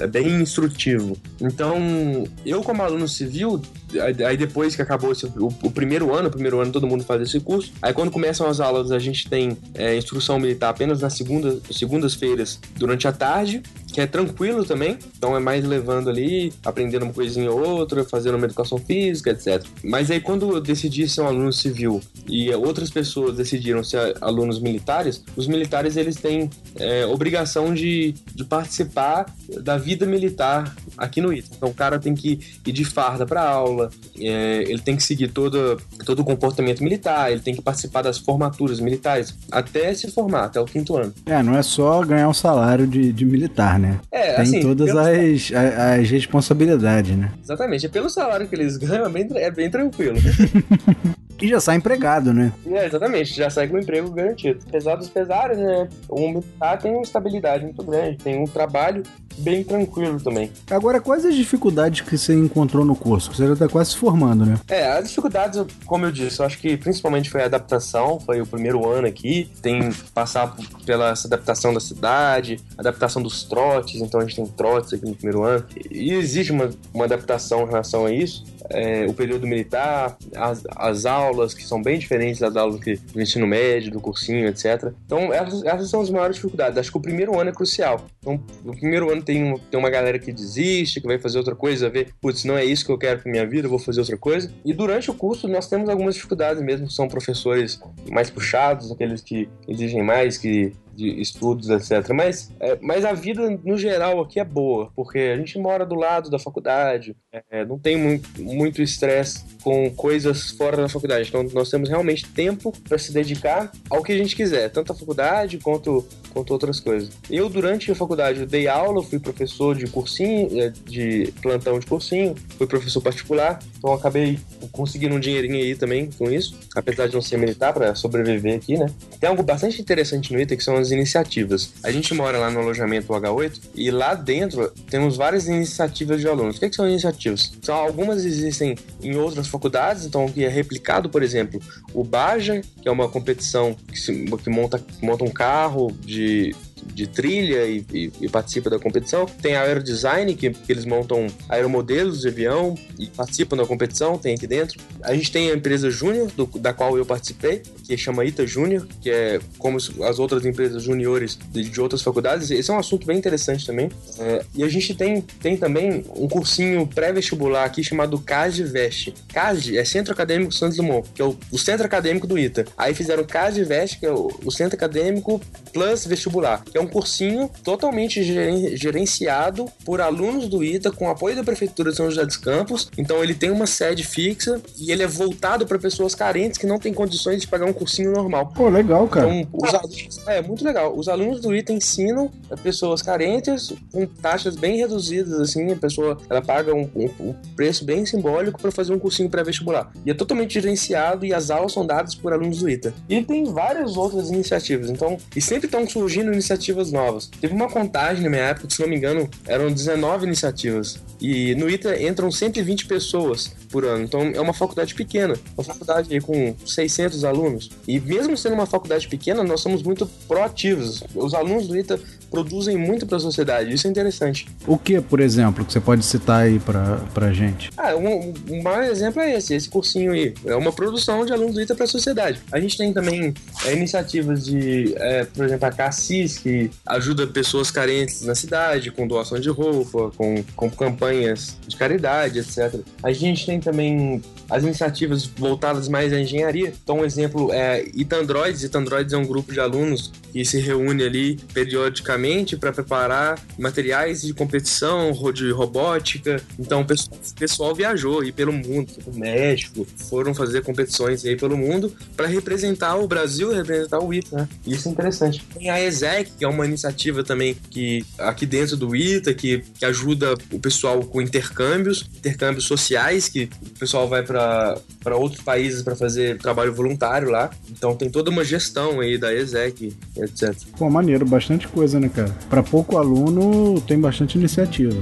É bem instrutivo. Então, eu como aluno civil, aí depois que acabou esse, o, o, primeiro ano, o primeiro ano todo mundo faz esse curso, aí quando começam as aulas a gente tem é, instrução militar apenas nas segunda, segundas-feiras durante a tarde, que é tranquilo também, então é mais levando ali, aprendendo uma coisinha ou outra, fazendo uma educação física, etc. Mas aí quando eu decidi ser um aluno civil e outras pessoas decidiram ser alunos militares, os militares eles têm é, obrigação de, de participar da vida militar aqui no ITA. Então o cara tem que ir de farda para aula, é, ele tem que seguir todo, todo o comportamento militar, ele tem que participar das formaturas militares, até se formar, até o quinto ano. É, não é só ganhar um salário de, de militar, né? É, tem assim, todas as, as, as responsabilidades, né? Exatamente, é pelo salário que eles ganham, é bem, é bem tranquilo. E já sai empregado, né? É, exatamente, já sai com um emprego garantido. Apesar dos pesares, né? O militar tem uma estabilidade muito grande, tem um trabalho bem tranquilo também. Agora, quais as dificuldades que você encontrou no curso? Você já tá quase se formando, né? É, as dificuldades, como eu disse, eu acho que principalmente foi a adaptação, foi o primeiro ano aqui, tem passar pela adaptação da cidade, adaptação dos trotes, então a gente tem trotes aqui no primeiro ano, e existe uma, uma adaptação em relação a isso, é, o período militar, as, as aulas, que são bem diferentes das aulas que, do ensino médio, do cursinho, etc. Então, essas, essas são as maiores dificuldades. Acho que o primeiro ano é crucial. Então, no primeiro ano tem, tem uma galera que desiste, que vai fazer outra coisa, vê, putz, não é isso que eu quero pra minha vida, eu vou fazer outra coisa. E durante o curso, nós temos algumas dificuldades mesmo, são professores mais puxados, aqueles que exigem mais, que de estudos, etc. Mas, é, mas a vida, no geral, aqui é boa, porque a gente mora do lado da faculdade, é, não tem muito estresse com coisas fora da faculdade. Então, nós temos realmente tempo para se dedicar ao que a gente quiser, tanto a faculdade quanto, quanto outras coisas. Eu, durante a faculdade, eu dei aula, fui professor de cursinho, é, de plantão de cursinho, fui professor particular, então acabei conseguindo um dinheirinho aí também com isso, apesar de não ser militar, para sobreviver aqui, né? Tem algo bastante interessante no ITA que são as iniciativas. A gente mora lá no alojamento H8 e lá dentro temos várias iniciativas de alunos. O que, que são iniciativas? São algumas existem em outras faculdades, então que é replicado, por exemplo, o Baja, que é uma competição que, se- que monta, monta um carro de de trilha e, e- e participa da competição. Tem a Aerodesign, que, que eles montam aeromodelos de avião e participam da competição, tem aqui dentro. A gente tem a empresa Júnior, da qual eu participei, que chama Ita Júnior, que é como as outras empresas juniores de, de outras faculdades. Esse é um assunto bem interessante também. É, e a gente tem, tem também um cursinho pré-vestibular aqui chamado CASD Veste. CASD é Centro Acadêmico Santos Dumont, que é o, o centro acadêmico do ITA. Aí fizeram CASD Veste, que é o, o centro acadêmico plus vestibular, é um cursinho totalmente geren- gerenciado por alunos do ITA com apoio da prefeitura de São José dos Campos. Então ele tem uma sede fixa e ele é voltado para pessoas carentes que não têm condições de pagar um cursinho normal. Pô, legal, cara. Então, os alunos, é muito legal. Os alunos do ITA ensinam pessoas carentes com taxas bem reduzidas, assim, a pessoa ela paga um, um- um preço bem simbólico para fazer um cursinho pré-vestibular. E é totalmente gerenciado e as aulas são dadas por alunos do ITA. E tem várias outras iniciativas, então, e sempre estão surgindo iniciativas novas. Teve uma contagem na minha época, se não me engano, eram 19 iniciativas. E no ITA entram 120 pessoas por ano. Então é uma faculdade pequena, uma faculdade com 600 alunos. E mesmo sendo uma faculdade pequena, nós somos muito proativos. Os alunos do ITA produzem muito para a sociedade. Isso é interessante. O que, por exemplo, que você pode citar aí pra, pra gente? Ah, um, um maior exemplo é esse, esse cursinho aí. É uma produção de alunos do ITA para a sociedade. A gente tem também é, iniciativas de, é, por exemplo, a Cassis, que ajuda pessoas carentes na cidade, com doação de roupa, com, com campanhas de caridade, etc. A gente tem também as iniciativas voltadas mais à engenharia. Então, um exemplo é Itandroids. Itandroids é um grupo de alunos que se reúne ali periodicamente para preparar materiais de competição, de robótica. Então, o pessoal, o pessoal viajou aí pelo mundo, pro México, foram fazer competições aí pelo mundo para representar o Brasil, representar o ITA, né? Isso é interessante. Tem a ESEC, que é uma iniciativa também que aqui dentro do ITA, que, que ajuda o pessoal com intercâmbios, intercâmbios sociais, que o pessoal vai para outros países para fazer trabalho voluntário lá. Então tem toda uma gestão aí da ESEC, etc. Pô, maneiro, bastante coisa, né, cara? Pra pouco aluno, tem bastante iniciativa.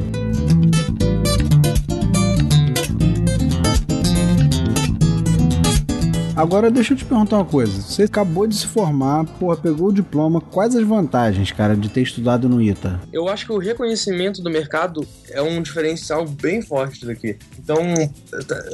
Agora deixa eu te perguntar uma coisa. Você acabou de se formar, porra, pegou o diploma. Quais as vantagens, cara, de ter estudado no ITA? Eu acho que o reconhecimento do mercado é um diferencial bem forte daqui. Então,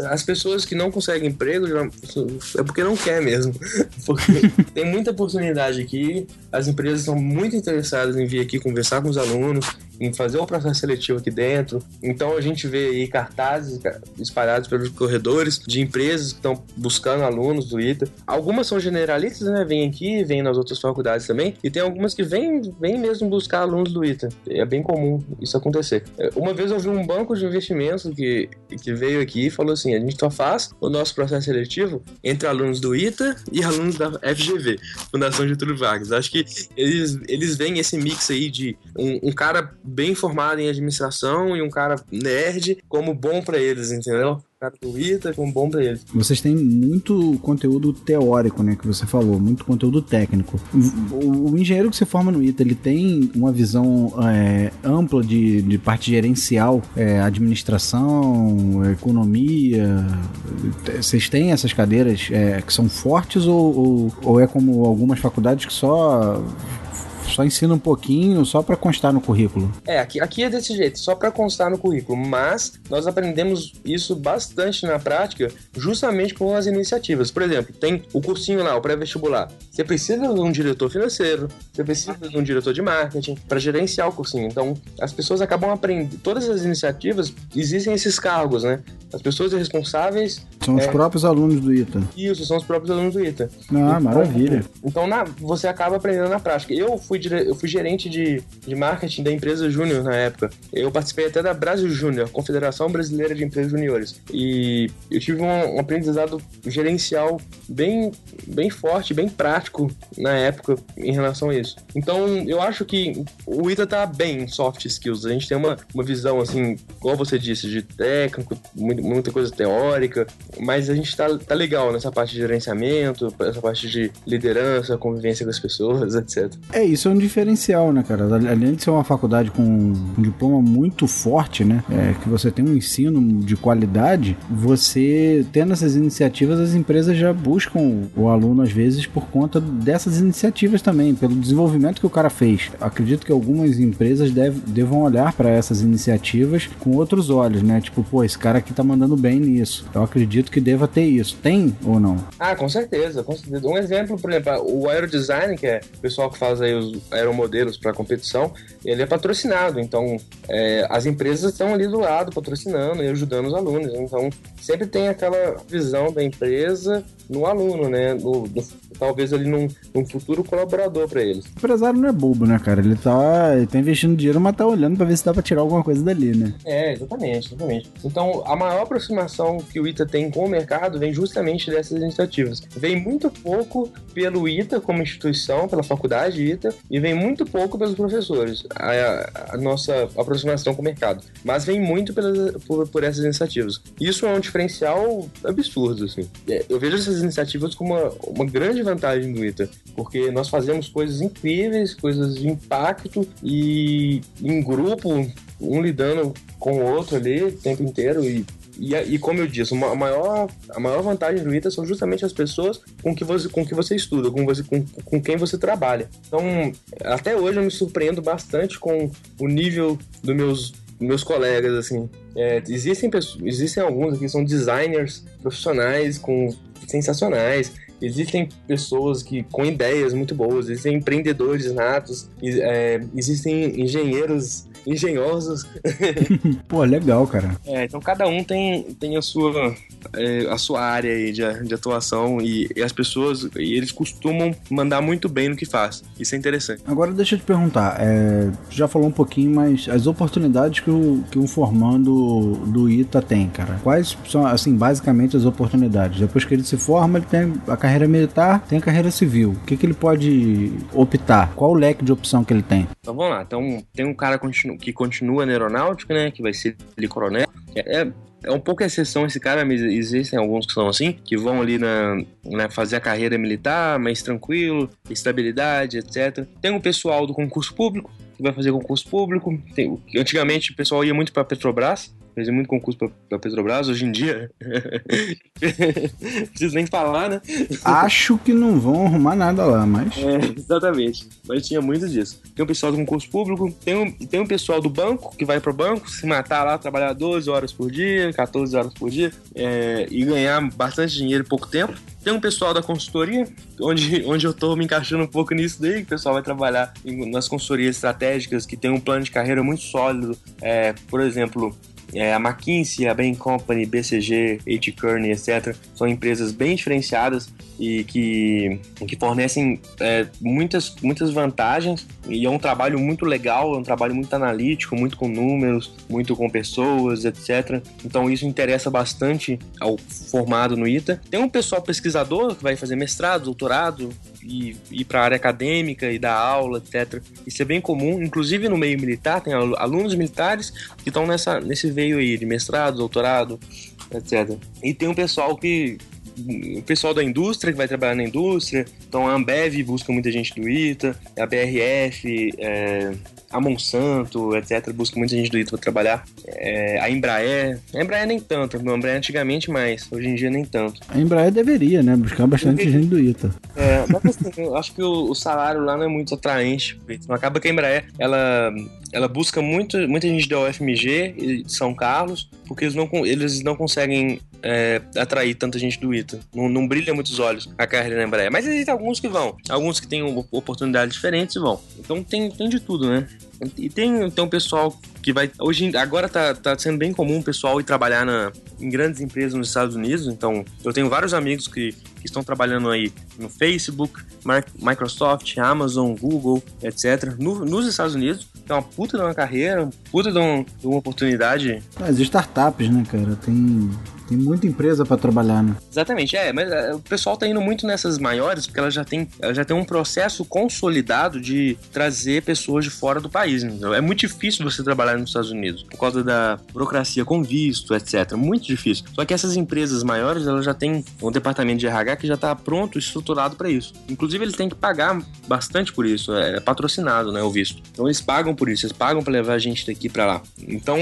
as pessoas que não conseguem emprego é porque não quer mesmo. Porque tem muita oportunidade aqui, as empresas são muito interessadas em vir aqui conversar com os alunos, em fazer o processo seletivo aqui dentro. Então a gente vê aí cartazes ca- espalhados pelos corredores de empresas que estão buscando alunos alunos do ITA. Algumas são generalistas, né? Vêm aqui, vêm nas outras faculdades também. E tem algumas que vêm, vêm mesmo buscar alunos do ITA. É bem comum isso acontecer. É, uma vez eu vi um banco de investimentos que, que veio aqui e falou assim: a gente só faz o nosso processo seletivo entre alunos do ITA e alunos da FGV, Fundação Getúlio Vargas. Acho que eles, eles veem esse mix aí de um, um cara bem formado em administração e um cara nerd como bom para eles, entendeu? Cara do ITA com bom pra eles. Vocês têm muito conteúdo teórico, né, que você falou, muito conteúdo técnico. O, o engenheiro que você forma no ITA, ele tem uma visão é, ampla de, de parte gerencial, é, administração, economia. Vocês têm essas cadeiras é, que são fortes ou, ou, ou é como algumas faculdades que só só ensina um pouquinho, só para constar no currículo. É, aqui, aqui é desse jeito, só para constar no currículo, mas nós aprendemos isso bastante na prática, justamente com as iniciativas. Por exemplo, tem o cursinho lá, o pré-vestibular. Você precisa de um diretor financeiro, você precisa de um diretor de marketing para gerenciar o cursinho. Então, as pessoas acabam aprendendo. Todas as iniciativas existem esses cargos, né? As pessoas responsáveis. São é... os próprios alunos do ITA. Isso, são os próprios alunos do ITA. Ah, então, maravilha. Então, na, você acaba aprendendo na prática. Eu fui eu fui gerente de, de marketing da empresa Júnior na época. Eu participei até da Brasil Júnior, Confederação Brasileira de Empresas Juniores. E eu tive um, um, aprendizado gerencial bem, bem forte, bem prático na época em relação a isso. Então, eu acho que o ITA tá bem em soft skills. A gente tem uma, uma visão, assim, igual você disse, de técnico, muita coisa teórica, mas a gente tá, tá legal nessa parte de gerenciamento, essa parte de liderança, convivência com as pessoas, etc. É, isso um diferencial, né, cara? Além de ser uma faculdade com um diploma muito forte, né? É, que você tem um ensino de qualidade, você tendo essas iniciativas, as empresas já buscam o aluno, às vezes, por conta dessas iniciativas também, pelo desenvolvimento que o cara fez. Acredito que algumas empresas deve, devam olhar para essas iniciativas com outros olhos, né? Tipo, pô, esse cara aqui tá mandando bem nisso. Eu acredito que deva ter isso. Tem ou não? Ah, com certeza, com certeza. Um exemplo, por exemplo, o aerodesign, que é o pessoal que faz aí os aeromodelos para competição, ele é patrocinado. Então, é, as empresas estão ali do lado patrocinando e ajudando os alunos. Então, sempre tem aquela visão da empresa no aluno, né? No, talvez ali num, num futuro colaborador para eles. O empresário não é bobo, né, cara? Ele tá, ele tá investindo dinheiro, mas tá olhando para ver se dá para tirar alguma coisa dali, né? É, exatamente, exatamente. Então, a maior aproximação que o ITA tem com o mercado vem justamente dessas iniciativas. Vem muito pouco pelo ITA como instituição, pela faculdade ITA, e vem muito pouco pelos professores, a, a nossa aproximação com o mercado. Mas vem muito pelas, por, por essas iniciativas. Isso é um diferencial absurdo, assim. É, eu vejo essas iniciativas como uma, uma grande vantagem do ITA, porque nós fazemos coisas incríveis, coisas de impacto e em grupo, um lidando com o outro ali o tempo inteiro e e, e, como eu disse, a maior, a maior vantagem do ITA são justamente as pessoas com que você, com que você estuda, com, você, com, com quem você trabalha. Então, até hoje eu me surpreendo bastante com o nível dos meus, meus colegas, assim. É, existem, pessoas, existem alguns aqui que são designers profissionais com sensacionais. Existem pessoas que com ideias muito boas, existem empreendedores natos, é, existem engenheiros engenhosos. Pô, legal, cara. É, então cada um tem, tem a, sua, é, a sua área aí de, de atuação e, e, as pessoas, e eles costumam mandar muito bem no que faz. Isso é interessante. Agora deixa eu te perguntar, é, já falou um pouquinho, mas as oportunidades que, o, que um formando do ITA tem, cara, quais são, assim, basicamente as oportunidades? Depois que ele se forma, ele tem a carreira militar, tem a carreira civil. O que, que ele pode optar? Qual o leque de opção que ele tem? Então vamos lá, então tem um cara continu que continua na aeronáutica, né? Que vai ser ele coronel. É, é, é um pouco exceção esse cara, mas existem alguns que são assim, que vão ali na, né, fazer a carreira militar, mais tranquilo, estabilidade, etc. Tem o pessoal do concurso público, que vai fazer concurso público. Tem, antigamente o pessoal ia muito para Petrobras, fazia muito concurso pra, Petrobras, hoje em dia. Preciso nem falar, né? Acho que não vão arrumar nada lá, mas. É, exatamente. Mas tinha muito disso. Tem o pessoal do concurso público, tem um, tem um pessoal do banco que vai pro banco, se matar lá, trabalhar 12 horas por dia, 14 horas por dia, é, e ganhar bastante dinheiro em pouco tempo. Tem um pessoal da consultoria, onde, onde eu tô me encaixando um pouco nisso daí, que o pessoal vai trabalhar nas consultorias estratégicas que tem um plano de carreira muito sólido. É, por exemplo, É, a McKinsey, a Bain Company, BCG, H. Kearney, etc. São empresas bem diferenciadas e que, que fornecem é, muitas, muitas vantagens e é um trabalho muito legal, é um trabalho muito analítico, muito com números, muito com pessoas, etc. Então isso interessa bastante ao formado no ITA. Tem um pessoal pesquisador que vai fazer mestrado, doutorado, e ir para a área acadêmica e dar aula, etc. Isso é bem comum, inclusive no meio militar, tem alunos militares que estão nessa, nesse veio aí de mestrado, doutorado, etc. E tem um pessoal que o pessoal da indústria que vai trabalhar na indústria, então a Ambev busca muita gente do ITA, a BRF, é, a Monsanto, etc., busca muita gente do ITA para trabalhar. É, a Embraer, a Embraer nem tanto, a Embraer antigamente mais, hoje em dia nem tanto. A Embraer deveria, né? Buscar bastante gente do ITA. É, mas assim, eu acho que o, o, salário lá não é muito atraente. Então acaba que a Embraer, ela, ela busca muito, muita gente da UFMG e de São Carlos, porque eles não, eles não conseguem é, atrair tanta gente do ITA. Não, não brilha muitos olhos a carreira na Embraer. Mas existem alguns que vão. Alguns que têm oportunidades diferentes vão. Então tem, tem de tudo, né? E tem, um pessoal que vai. Hoje, agora tá, tá sendo bem comum o pessoal ir trabalhar na, em grandes empresas nos Estados Unidos. Então, eu tenho vários amigos que, que estão trabalhando aí no Facebook, Microsoft, Amazon, Google, etc., no, nos Estados Unidos. É uma puta de uma carreira, uma puta de, de uma oportunidade. As startups, né, cara? Tem tem muita empresa para trabalhar, né? Exatamente, é, mas é, o pessoal tá indo muito nessas maiores porque ela já tem, ela já tem um processo consolidado de trazer pessoas de fora do país. Entendeu? É muito difícil você trabalhar nos Estados Unidos por causa da burocracia com visto, etc. Muito difícil. Só que essas empresas maiores, elas já têm um departamento de RH que já tá pronto, estruturado para isso. Inclusive, eles têm que pagar bastante por isso, é patrocinado, né, o visto. Então eles pagam por isso, eles pagam para levar a gente daqui para lá. Então,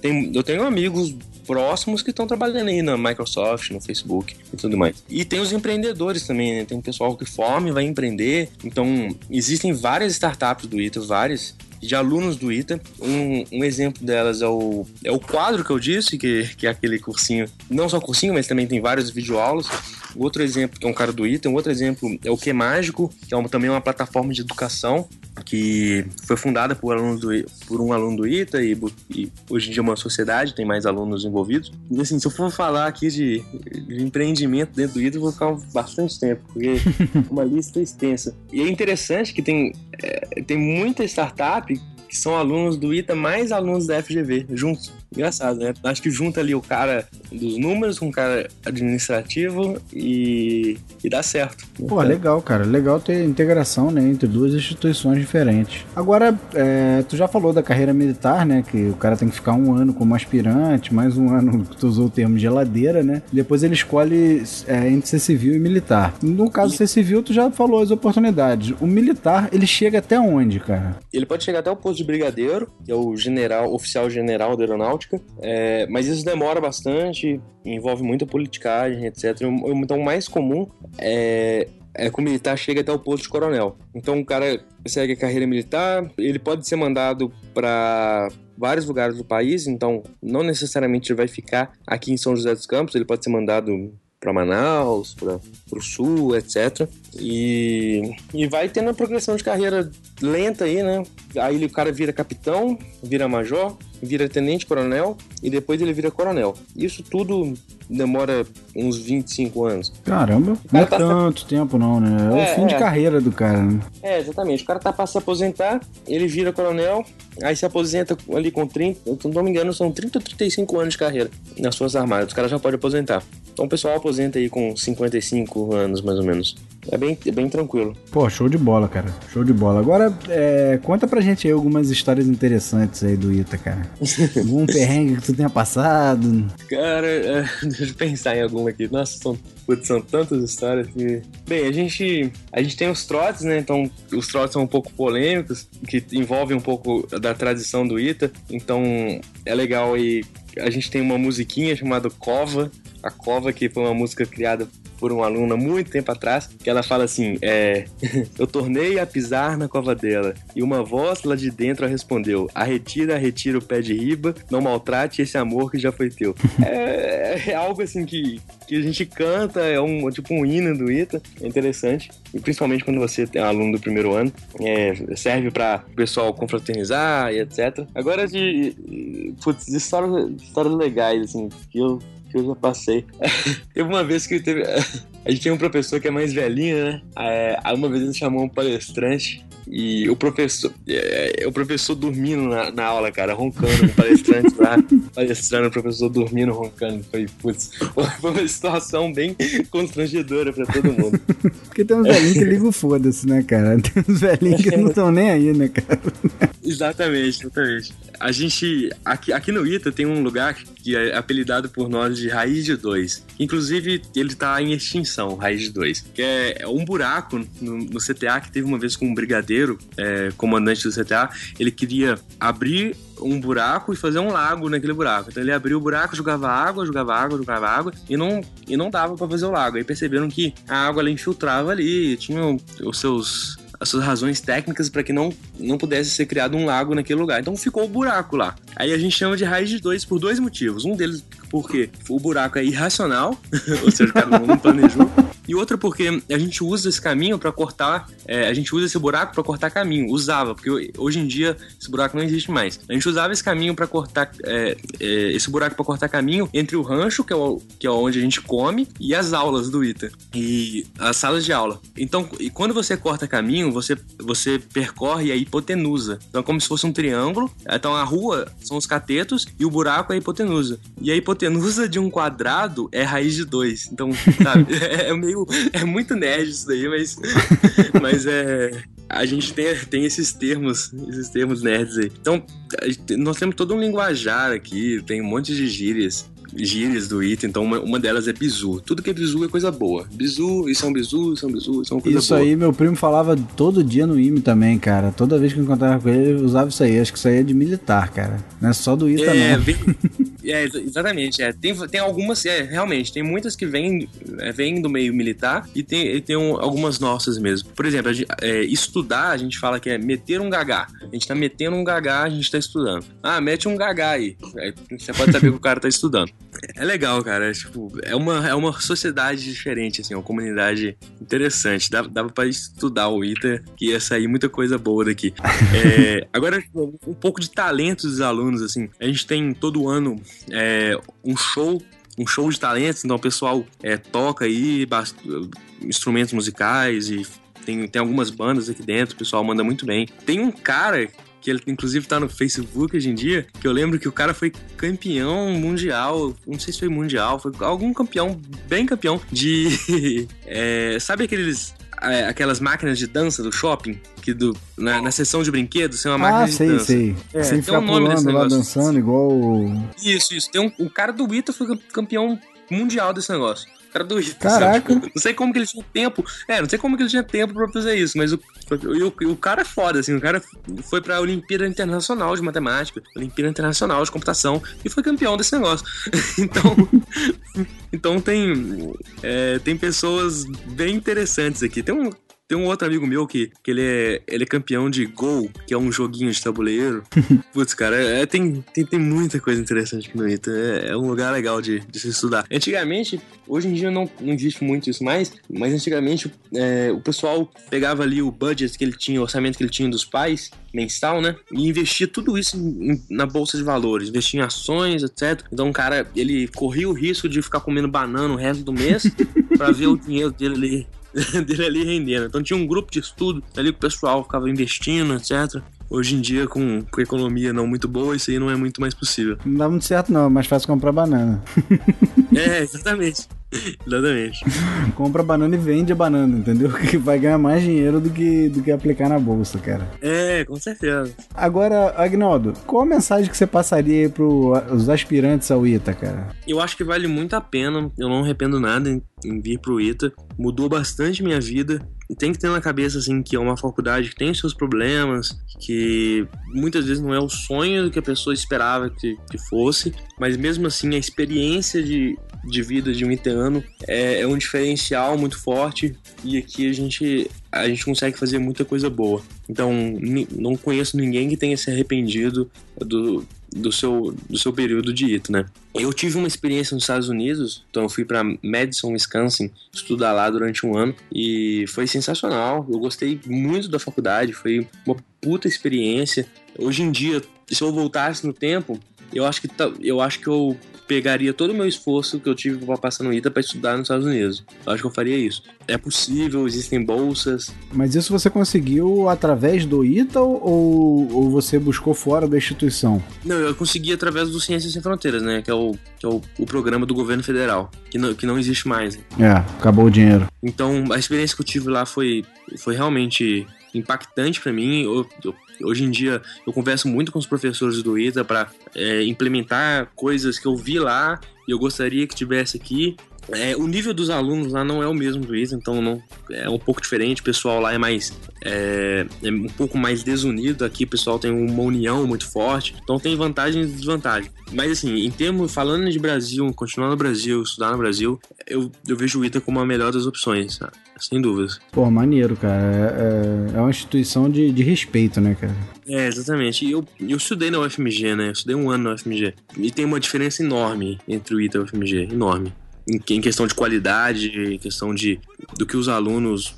tem, eu tenho amigos próximos que estão trabalhando aí na Microsoft, no Facebook e tudo mais. E tem os empreendedores também, né? Tem pessoal que forma e vai empreender. Então, existem várias startups do ITA, várias, de alunos do ITA. Um, um, exemplo delas é o, é o quadro que eu disse, que, que é aquele cursinho, não só cursinho, mas também tem vários videoaulas. Outro exemplo, que é um cara do ITA, um outro exemplo é o Que Mágico, que é uma, também uma plataforma de educação que foi fundada por, alunos do, por um aluno do ITA e, e, hoje em dia é uma sociedade, tem mais alunos envolvidos. E assim, se eu for falar aqui de, de empreendimento dentro do ITA, eu vou ficar bastante tempo, porque é uma lista extensa. E é interessante que tem, é, tem muita startup que são alunos do ITA mais alunos da FGV juntos. Engraçado, né? Acho que junta ali o cara dos números com o cara administrativo e, e dá certo. Pô, legal, cara. Legal ter integração né, entre duas instituições diferentes. Agora, é, tu já falou da carreira militar, né? Que o cara tem que ficar um ano como aspirante, mais um ano, tu usou o termo geladeira, né? Depois ele escolhe é, entre ser civil e militar. No caso, ser civil, tu já falou as oportunidades. O militar, ele chega até onde, cara? Ele pode chegar até o posto de brigadeiro, que é o general, oficial general da aeronáutica, é, mas isso demora bastante, envolve muita politicagem, etc. Então, o mais comum é, é que o militar chega até o posto de coronel. Então, o cara segue a carreira militar, ele pode ser mandado para vários lugares do país, então não necessariamente ele vai ficar aqui em São José dos Campos, ele pode ser mandado para Manaus, para o sul, etc. E, e vai tendo uma progressão de carreira lenta aí, né? Aí o cara vira capitão, vira major, vira tenente-coronel e depois ele vira coronel. Isso tudo demora uns 25 anos. Caramba, não é tá tanto se... tempo não, né? É, é o fim é. de carreira do cara, né? É, exatamente. O cara tá para se aposentar, ele vira coronel, aí se aposenta ali com 30, se não me engano, são 30 ou 35 anos de carreira nas Forças Armadas. Os caras já podem aposentar. Então o pessoal aposenta aí com 55 anos, mais ou menos. É bem, é bem tranquilo. Pô, show de bola, cara. Show de bola. Agora, é, conta pra gente aí algumas histórias interessantes aí do Ita, cara. Algum perrengue que tu tenha passado? Cara, é, deixa eu pensar em alguma aqui. Nossa, são, putz, são tantas histórias que... Bem, a gente, a gente tem os trotes, né? Então, os trotes são um pouco polêmicos, que envolvem um pouco da tradição do Ita. Então, é legal aí... A gente tem uma musiquinha chamada Cova, a Cova, que foi uma música criada por uma aluna muito tempo atrás, que ela fala assim: é, Eu tornei a pisar na cova dela, e uma voz lá de dentro respondeu: Arretira, arretira o pé de riba, não maltrate esse amor que já foi teu. é, é algo assim que, que a gente canta, é um tipo um hino do ITA, é interessante. E principalmente quando você é um aluno do primeiro ano, é, serve para o pessoal confraternizar e etc. Agora de, putz, histórias, histórias legais, assim, que eu que eu já passei. teve uma vez que teve. A gente tinha um professor que é mais velhinho, né? É, uma vez ele chamou um palestrante e o professor, é, o professor dormindo na, na aula, cara, roncando, o palestrante lá, palestrando, o professor dormindo, roncando. Foi, putz, foi uma situação bem constrangedora pra todo mundo. Porque tem uns velhinhos que ligam foda-se, né, cara? Tem uns velhinhos que não estão nem aí, né, cara? Exatamente, exatamente. A gente, aqui, aqui no ITA tem um lugar que é apelidado por nós de Raiz de 2. Inclusive, ele tá em extinção, Raiz de 2. Que é um buraco no, no CTA que teve uma vez com um brigadeiro, é, comandante do CTA. Ele queria abrir um buraco e fazer um lago naquele buraco. Então ele abriu o buraco, jogava água, jogava água, jogava água e não, e não dava para fazer o lago. Aí perceberam que a água ela infiltrava ali, tinha os seus as suas razões técnicas para que não, não pudesse ser criado um lago naquele lugar. Então ficou o buraco lá. Aí a gente chama de raiz de dois por dois motivos. Um deles porque o buraco é irracional, ou seja, o cara não planejou. E outra porque a gente usa esse caminho para cortar, é, a gente usa esse buraco para cortar caminho, usava, porque hoje em dia esse buraco não existe mais. A gente usava esse caminho para cortar, é, é, esse buraco para cortar caminho entre o rancho, que é, o, que é onde a gente come, e as aulas do ITA, e as salas de aula. Então, e quando você corta caminho, você, você percorre a hipotenusa. Então, é como se fosse um triângulo. Então, a rua são os catetos e o buraco é a hipotenusa. E a hipotenusa de um quadrado é raiz de dois. Então, sabe, é, é meio é muito nerd isso daí, mas, mas é. A gente tem, tem esses termos, esses termos nerds aí. Então, nós temos todo um linguajar aqui, tem um monte de gírias gírias do item, então uma, uma delas é bizu. Tudo que é bizu é coisa boa. Bizu, isso é um bizu, isso é um bizu, isso é uma coisa isso boa. Isso aí meu primo falava todo dia no IME também, cara. Toda vez que eu encontrava com ele, ele usava isso aí. Acho que isso aí é de militar, cara. Não é só do ITA, é, não. Vem, é, exatamente. É. Tem, tem algumas, é, realmente, tem muitas que vêm, é, vêm do meio militar e tem, e tem um, algumas nossas mesmo. Por exemplo, a gente, é, estudar, a gente fala que é meter um gagá. A gente tá metendo um gagá, a gente tá estudando. Ah, mete um gagá aí. aí você pode saber que o cara tá estudando. É legal, cara. É, tipo, é uma, é uma sociedade diferente, assim, uma comunidade interessante. Dava, dava pra estudar o ITA, que ia sair muita coisa boa daqui. É, agora, um pouco de talento dos alunos, assim. A gente tem todo ano é, um show um show de talentos, então o pessoal é, toca aí instrumentos musicais e tem, tem algumas bandas aqui dentro, o pessoal manda muito bem. Tem um cara que ele inclusive tá no Facebook hoje em dia, que eu lembro que o cara foi campeão mundial, não sei se foi mundial, foi algum campeão, bem campeão, de. é, sabe aqueles. É, aquelas máquinas de dança do shopping, que do, na, na sessão de brinquedos tem uma máquina ah, de sei, dança. Sei, é, sei. Tem um nome desse negócio. lá dançando igual. Isso, isso. Tem um, o cara do Ita foi campeão mundial desse negócio cara do Ita. Caraca. Tipo, não sei como que ele tinha tempo. É, não sei como que ele tinha tempo pra fazer isso, mas o, o, o cara é foda, assim. O cara foi pra Olimpíada Internacional de Matemática, Olimpíada Internacional de Computação e foi campeão desse negócio. então. então tem. É, tem pessoas bem interessantes aqui. Tem um, tem um outro amigo meu que, que ele, é, ele é campeão de Go, que é um joguinho de tabuleiro. Putz, cara, é, tem, tem, tem muita coisa interessante aqui no ITA. É, é, um lugar legal de, de se estudar. Antigamente, hoje em dia não, não existe muito isso mais, mas antigamente é, o pessoal pegava ali o budget que ele tinha, o orçamento que ele tinha dos pais, mensal, né? E investia tudo isso em, na bolsa de valores, investia em ações, etc. Então o cara, ele corria o risco de ficar comendo banana o resto do mês para ver o dinheiro dele ali dele ali rendendo. Então tinha um grupo de estudo ali que o pessoal ficava investindo, etc. Hoje em dia, com, com economia não muito boa, isso aí não é muito mais possível. Não dá muito certo, não, é mais fácil comprar banana. é, exatamente. Exatamente. Compra banana e vende a banana, entendeu? Que vai ganhar mais dinheiro do que, do que aplicar na bolsa, cara. É, com certeza. Agora, Agnaldo, qual a mensagem que você passaria para os aspirantes ao ITA, cara? Eu acho que vale muito a pena. Eu não arrependo nada em, em vir pro ITA. Mudou bastante minha vida tem que ter na cabeça assim que é uma faculdade que tem seus problemas, que muitas vezes não é o sonho que a pessoa esperava que, que fosse, mas mesmo assim a experiência de, de vida de um iteano é, é um diferencial muito forte e aqui a gente a gente consegue fazer muita coisa boa. Então, não conheço ninguém que tenha se arrependido do, do seu, do seu período de ITA, né? Eu tive uma experiência nos Estados Unidos, então eu fui para Madison, Wisconsin, estudar lá durante um ano e foi sensacional. Eu gostei muito da faculdade, foi uma puta experiência. Hoje em dia, se eu voltasse no tempo, eu acho que eu acho que eu pegaria todo o meu esforço que eu tive para passar no ITA para estudar nos Estados Unidos. Eu acho que eu faria isso. É possível, existem bolsas. Mas isso você conseguiu através do ITA ou, ou você buscou fora da instituição? Não, eu consegui através do Ciências Sem Fronteiras, né? Que é o, que é o, o programa do governo federal, que não, que não existe mais. É, acabou o dinheiro. Então, a experiência que eu tive lá foi, foi realmente impactante para mim. Eu, eu Hoje em dia eu converso muito com os professores do ITA para é, implementar coisas que eu vi lá e eu gostaria que tivesse aqui. É, o nível dos alunos lá não é o mesmo do ITA, então não, é um pouco diferente. O pessoal lá é mais é, é, um pouco mais desunido. Aqui o pessoal tem uma união muito forte, então tem vantagens e desvantagens. Mas assim, em termos falando de Brasil, continuar no Brasil, estudar no Brasil, eu, eu vejo o ITA como a melhor das opções. Sabe? Sem dúvidas. Pô, maneiro, cara. É, é, é uma instituição de, de respeito, né, cara? É, exatamente. E eu, eu estudei na UFMG, né? Eu estudei um ano na UFMG. E tem uma diferença enorme entre o ITA e o UFMG. Enorme. Em, em questão de qualidade, em questão de do que os alunos.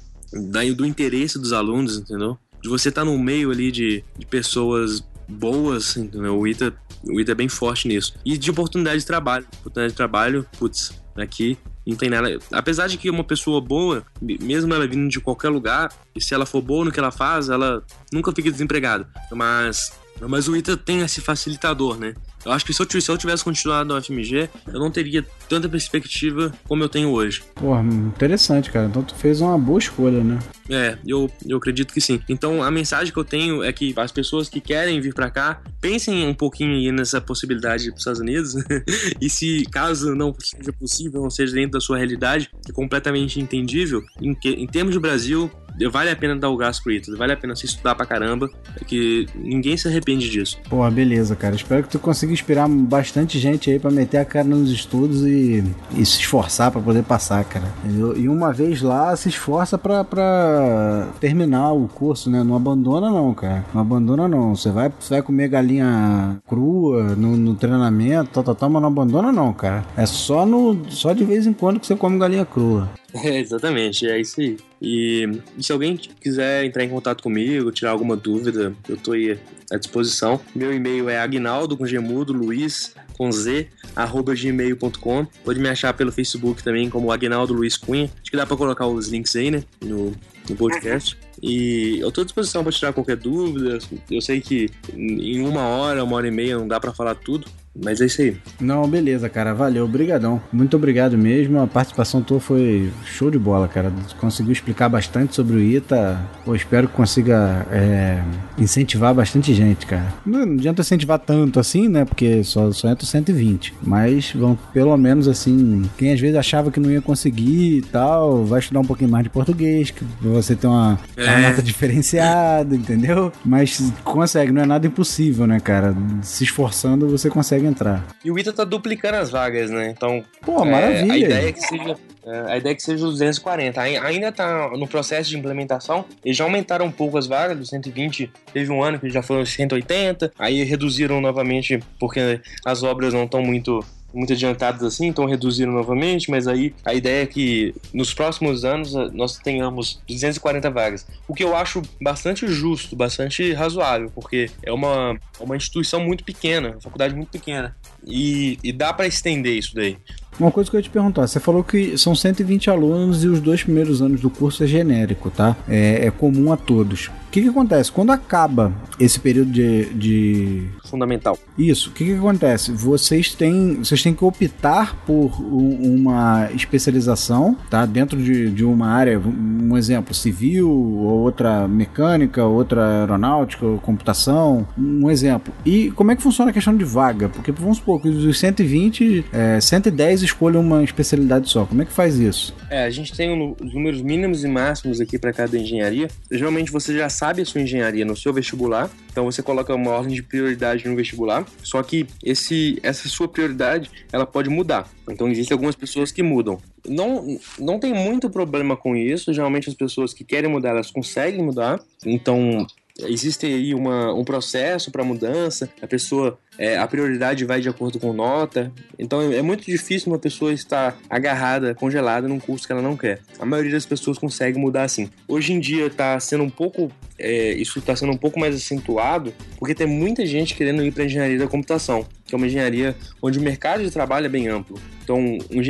Daí do interesse dos alunos, entendeu? De você estar tá no meio ali de, de pessoas boas, entendeu? O ITA, o ITA é bem forte nisso. E de oportunidade de trabalho. Oportunidade de trabalho, putz, aqui não tem nada. Apesar de que uma pessoa boa, mesmo ela vindo de qualquer lugar, e se ela for boa no que ela faz, ela nunca fica desempregada. Mas, mas o ITA tem esse facilitador, né? Eu acho que se eu, se eu tivesse continuado no FMG, eu não teria tanta perspectiva como eu tenho hoje. Pô, interessante, cara. Então tu fez uma boa escolha, né? É, eu, eu acredito que sim. Então a mensagem que eu tenho é que as pessoas que querem vir para cá, pensem um pouquinho nessa possibilidade para os Estados Unidos. e se caso não seja possível, não seja dentro da sua realidade, é completamente entendível. Em, que, em termos de Brasil, vale a pena dar o gasto pro Ítalo, vale a pena se estudar pra caramba, é que ninguém se arrepende disso. Pô, beleza, cara. Espero que tu consiga inspirar bastante gente aí para meter a cara nos estudos e, e se esforçar para poder passar, cara. Entendeu? E uma vez lá, se esforça pra, pra terminar o curso, né? Não abandona não, cara. Não abandona não. Você vai, você vai comer galinha crua no, no treinamento, tal, tal, tal, mas não abandona não, cara. É só, no, só de vez em quando que você come galinha crua. É, exatamente, é isso aí. E, e, se alguém quiser entrar em contato comigo, tirar alguma dúvida, eu estou aí à disposição. Meu e-mail é agnaldo com gemudo, luiz com z, arroba gmail.com. Pode me achar pelo Facebook também como Agnaldo Luiz Cunha. Acho que dá para colocar os links aí, né, no, no podcast. E eu estou à disposição para tirar qualquer dúvida. Eu sei que em uma hora, uma hora e meia não dá para falar tudo, mas é isso aí. Não, beleza, cara. Valeu, obrigadão. Muito obrigado mesmo. A participação tua foi show de bola, cara. Conseguiu explicar bastante sobre o ITA. Pô, espero que consiga é, incentivar bastante gente, cara. Não, não adianta incentivar tanto assim, né? Porque só, só entra 120. Mas vão, pelo menos assim, quem às vezes achava que não ia conseguir e tal, vai estudar um pouquinho mais de português, que você ter uma, é. uma nota diferenciada, entendeu? Mas consegue, não é nada impossível, né, cara? Se esforçando, você consegue consegue entrar. E o Ita tá duplicando as vagas, né? Então. Pô, é, maravilha. A ideia é que seja. É, a ideia é que seja os 240. Ainda está no processo de implementação. Eles já aumentaram um pouco as vagas, dos 120. Teve um ano que já foram 180. Aí reduziram novamente porque as obras não estão muito muito adiantadas assim, então reduziram novamente, mas aí a ideia é que nos próximos anos eh, nós tenhamos 240 vagas. O que eu acho bastante justo, bastante razoável, porque é uma, uma instituição muito pequena, uma faculdade muito pequena. E, e dá para estender isso daí. Uma coisa que eu ia te perguntar, você falou que são 120 alunos e os dois primeiros anos do curso é genérico, tá? É, é comum a todos. O que, que acontece? Quando acaba esse período de. de... Fundamental. Isso, o que, que acontece? Vocês têm. Vocês têm que optar por uma especialização, tá? Dentro de, de uma área, um exemplo, civil, ou outra mecânica, outra aeronáutica, ou computação, um exemplo. E como é que funciona a questão de vaga? Porque vamos supor que dos 120, é, 110 escolham uma especialidade só. Como é que faz isso? É, a gente tem os números mínimos e máximos aqui para cada engenharia. Geralmente você já sabe a sua engenharia no seu vestibular, então você coloca uma ordem de prioridade no vestibular. Só que esse, essa sua prioridade ela pode mudar. Então existem algumas pessoas que mudam. Não, não tem muito problema com isso. Geralmente as pessoas que querem mudar elas conseguem mudar. Então existe aí uma, um processo para mudança, a pessoa, é, a prioridade vai de acordo com nota, então é muito difícil uma pessoa estar agarrada, congelada num curso que ela não quer. A maioria das pessoas consegue mudar assim. Hoje em dia está sendo um pouco, é, isso está sendo um pouco mais acentuado, porque tem muita gente querendo ir para engenharia da computação, que é uma engenharia onde o mercado de trabalho é bem amplo. Então, um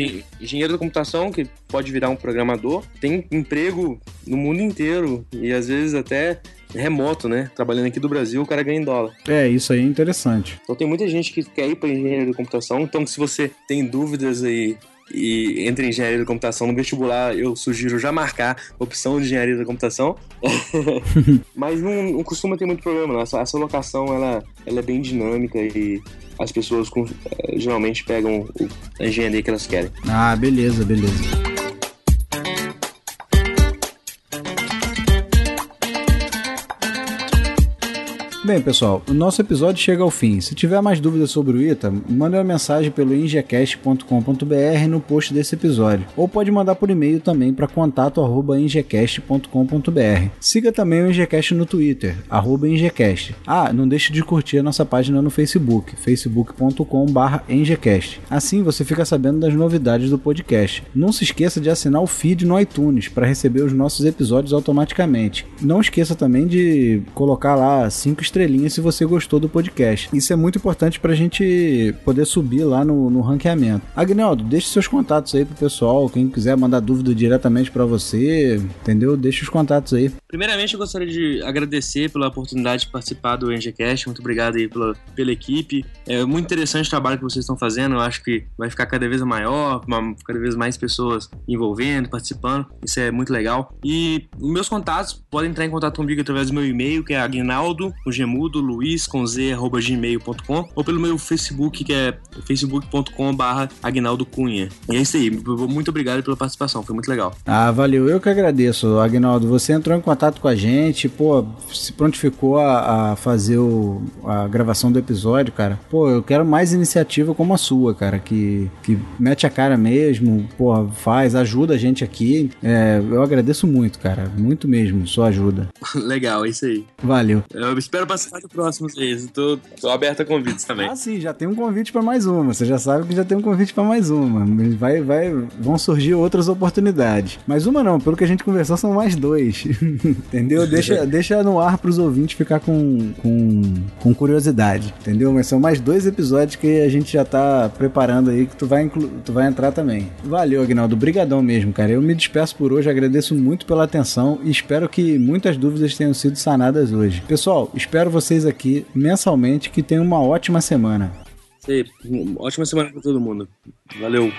engenheiro da computação que pode virar um programador tem emprego no mundo inteiro e às vezes até remoto, né? Trabalhando aqui do Brasil, o cara ganha em dólar. É, isso aí é interessante. Então tem muita gente que quer ir para engenharia de computação. Então, se você tem dúvidas aí e entre engenharia da computação no vestibular, eu sugiro já marcar a opção de engenharia da computação. Mas não, não, costuma ter muito problema, não. Essa, essa locação ela, ela é bem dinâmica e as pessoas com, eh, geralmente pegam a engenharia que elas querem. Ah, beleza, beleza. Bem, pessoal, o nosso episódio chega ao fim. Se tiver mais dúvidas sobre o ITA, mande uma mensagem pelo ingecast.com.br no post desse episódio, ou pode mandar por e-mail também para contato@ingecast.com.br. Siga também o Ingecast no Twitter, @ingecast. Ah, não deixe de curtir a nossa página no Facebook, facebook.com/ingecast. Assim você fica sabendo das novidades do podcast. Não se esqueça de assinar o feed no iTunes para receber os nossos episódios automaticamente. Não esqueça também de colocar lá cinco estrelinhas se você gostou do podcast. Isso é muito importante para a gente poder subir lá no, no ranqueamento. Agnaldo, deixe seus contatos aí pro pessoal, quem quiser mandar dúvida diretamente para você, entendeu? Deixe os contatos aí. Primeiramente, eu gostaria de agradecer pela oportunidade de participar do NGCast. Muito obrigado aí pela, pela equipe. É muito interessante o trabalho que vocês estão fazendo. Eu acho que vai ficar cada vez maior, cada vez mais pessoas envolvendo, participando. Isso é muito legal. E meus contatos podem entrar em contato comigo através do meu e-mail, que é agnaldo, o gemudo, luiz, com z, arroba gmail.com, ou pelo meu Facebook, que é facebook.com barra Agnaldo Cunha. E é isso aí. Muito obrigado pela participação. Foi muito legal. Ah, valeu. Eu que agradeço, Agnaldo. Você entrou em contato com a gente, pô, se prontificou a, a fazer o, a gravação do episódio, cara. Pô, eu quero mais iniciativa como a sua, cara, que, que mete a cara mesmo, pô, faz, ajuda a gente aqui. É, eu agradeço muito, cara. Muito mesmo, sua ajuda. legal, é isso aí. Valeu. Eu espero participar do próximo vezes. Tô, tô aberto a convites também. Ah, sim, já tem um convite para mais uma. Você já sabe que já tem um convite para mais uma. Vai, vai, vão surgir outras oportunidades. Mais uma não, pelo que a gente conversou, são mais dois. entendeu? Deixa, deixa no ar pros ouvintes ficar com, com, com curiosidade, entendeu? Mas são mais dois episódios que a gente já tá preparando aí que tu vai, tu vai entrar também. Valeu, Agnaldo. Brigadão mesmo, cara. Eu me despeço por hoje, agradeço muito pela atenção e espero que muitas dúvidas tenham sido sanadas hoje. Pessoal, espero vocês aqui mensalmente que tenham uma ótima semana. Sim, ótima semana para todo mundo. Valeu.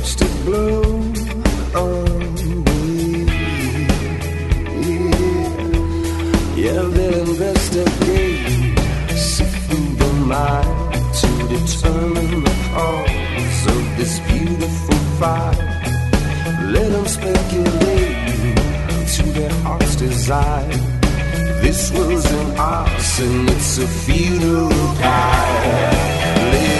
watched it blow fire. Let them speculate to their heart's desire. This was an arson, it's a funeral pyre.